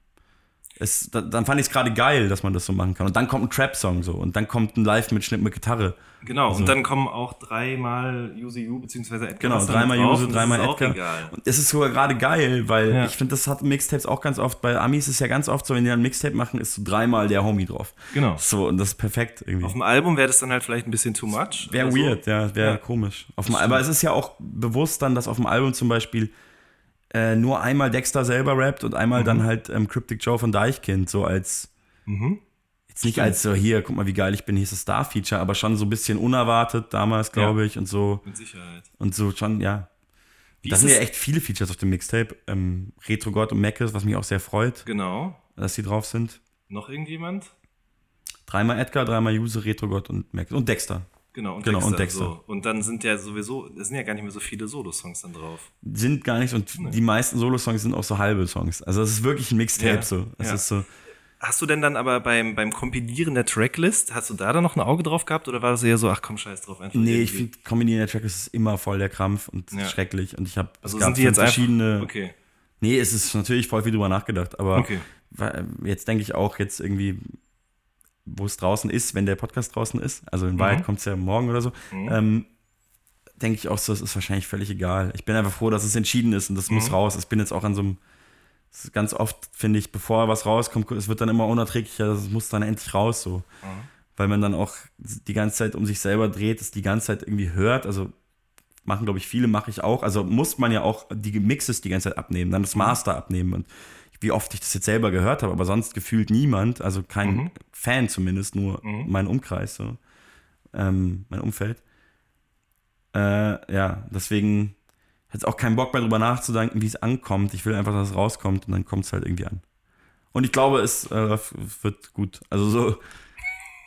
es, da, dann fand ich es gerade geil, dass man das so machen kann. Und dann kommt ein Trap-Song so und dann kommt ein Live-Mitschnitt mit Gitarre. Genau, Also- und dann kommen auch dreimal UCU beziehungsweise Edgar. Genau, dreimal Use, dreimal Edgar. Und es ist sogar gerade geil, weil Ja. ich finde, das hat Mixtapes auch ganz oft. Bei Amis ist ja ganz oft so, wenn die ein Mixtape machen, ist so dreimal der Homie drauf. Genau. So, und das ist perfekt irgendwie. Auf dem Album wäre das dann halt vielleicht ein bisschen too much. Wäre oder so. weird, ja, wäre Ja. komisch. Auf dem, aber es ist ja auch bewusst dann, dass auf dem Album zum Beispiel äh, nur einmal Dexter selber rappt und einmal Mhm. dann halt ähm, Cryptic Joe von Deichkind, so als jetzt nicht als so, hier, guck mal, wie geil ich bin, hier ist das Star-Feature, aber schon so ein bisschen unerwartet damals, glaube ich, und so Mit Sicherheit. und so schon, ja. Wie Da ist sind ja echt viele Features auf dem Mixtape. Ähm, Retro God und Meckes, was mich auch sehr freut, Genau. dass die drauf sind. Noch irgendjemand? Dreimal Edgar, dreimal Use, Retro God und Meckes. Und Dexter. Genau, und Genau, Dexter. und Dexter. So. Und dann sind ja sowieso, es sind ja gar nicht mehr so viele Solo-Songs dann drauf. Sind gar nicht, und die meisten Solo-Songs sind auch so halbe Songs. Also es ist wirklich ein Mixtape Ja, so. Es ja. ist so. Hast du denn dann aber beim, beim Kompilieren der Tracklist, hast du da dann noch ein Auge drauf gehabt oder war das eher so, ach komm, scheiß drauf, einfach Nee, ich finde in der Track ist immer voll der Krampf und Ja. schrecklich. Und ich habe Also sind die jetzt verschiedene. einfach, okay, Nee, es ist natürlich voll viel drüber nachgedacht, aber Okay. jetzt denke ich auch jetzt irgendwie, wo es draußen ist, wenn der Podcast draußen ist, also in Wahrheit kommt es ja morgen oder so, ähm, denke ich auch so, es ist wahrscheinlich völlig egal. Ich bin einfach froh, dass es entschieden ist und das muss raus. Ich bin jetzt auch an so einem, ganz oft finde ich, bevor was rauskommt, es wird dann immer unerträglicher, es muss dann endlich raus so. Weil man dann auch die ganze Zeit um sich selber dreht, es die ganze Zeit irgendwie hört, also machen, glaube ich, viele, mache ich auch. Also muss man ja auch die Mixes die ganze Zeit abnehmen, dann das Master abnehmen. Und wie oft ich das jetzt selber gehört habe, aber sonst gefühlt niemand, also kein Fan zumindest, nur mein Umkreis, so, ähm, mein Umfeld. Äh, ja, deswegen jetzt auch keinen Bock mehr drüber nachzudenken, wie es ankommt. Ich will einfach, dass es rauskommt und dann kommt es halt irgendwie an. Und ich glaube, es äh, wird gut. Also so,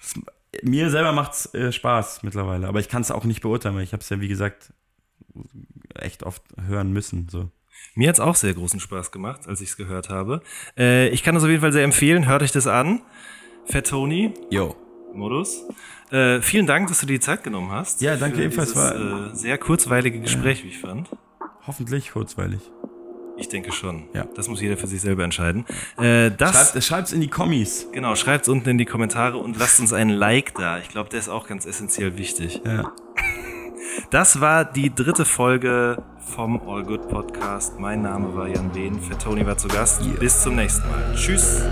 es, mir selber macht es äh, Spaß mittlerweile, aber ich kann es auch nicht beurteilen, weil ich habe es ja, wie gesagt, echt oft hören müssen. So. Mir hat's auch sehr großen Spaß gemacht, als ich es gehört habe. Äh, ich kann das auf jeden Fall sehr empfehlen. Hört euch das an. Fat Tony, Yo. Modus. Äh, vielen Dank, dass du dir die Zeit genommen hast. Ja, danke ebenfalls, war- äh, sehr kurzweilige Gespräch, wie ich fand. Hoffentlich kurzweilig. Ich denke schon. Ja. Das muss jeder für sich selber entscheiden. Äh, das, Schreibt, schreibt's in die Kommis. genau, schreibt's unten in die Kommentare und lasst uns einen Like da. Ich glaube, der ist auch ganz essentiell wichtig. Ja. Das war die dritte Folge vom All Good Podcast. Mein Name war Jan Behn. Fat Tony war zu Gast. Bis zum nächsten Mal. Tschüss.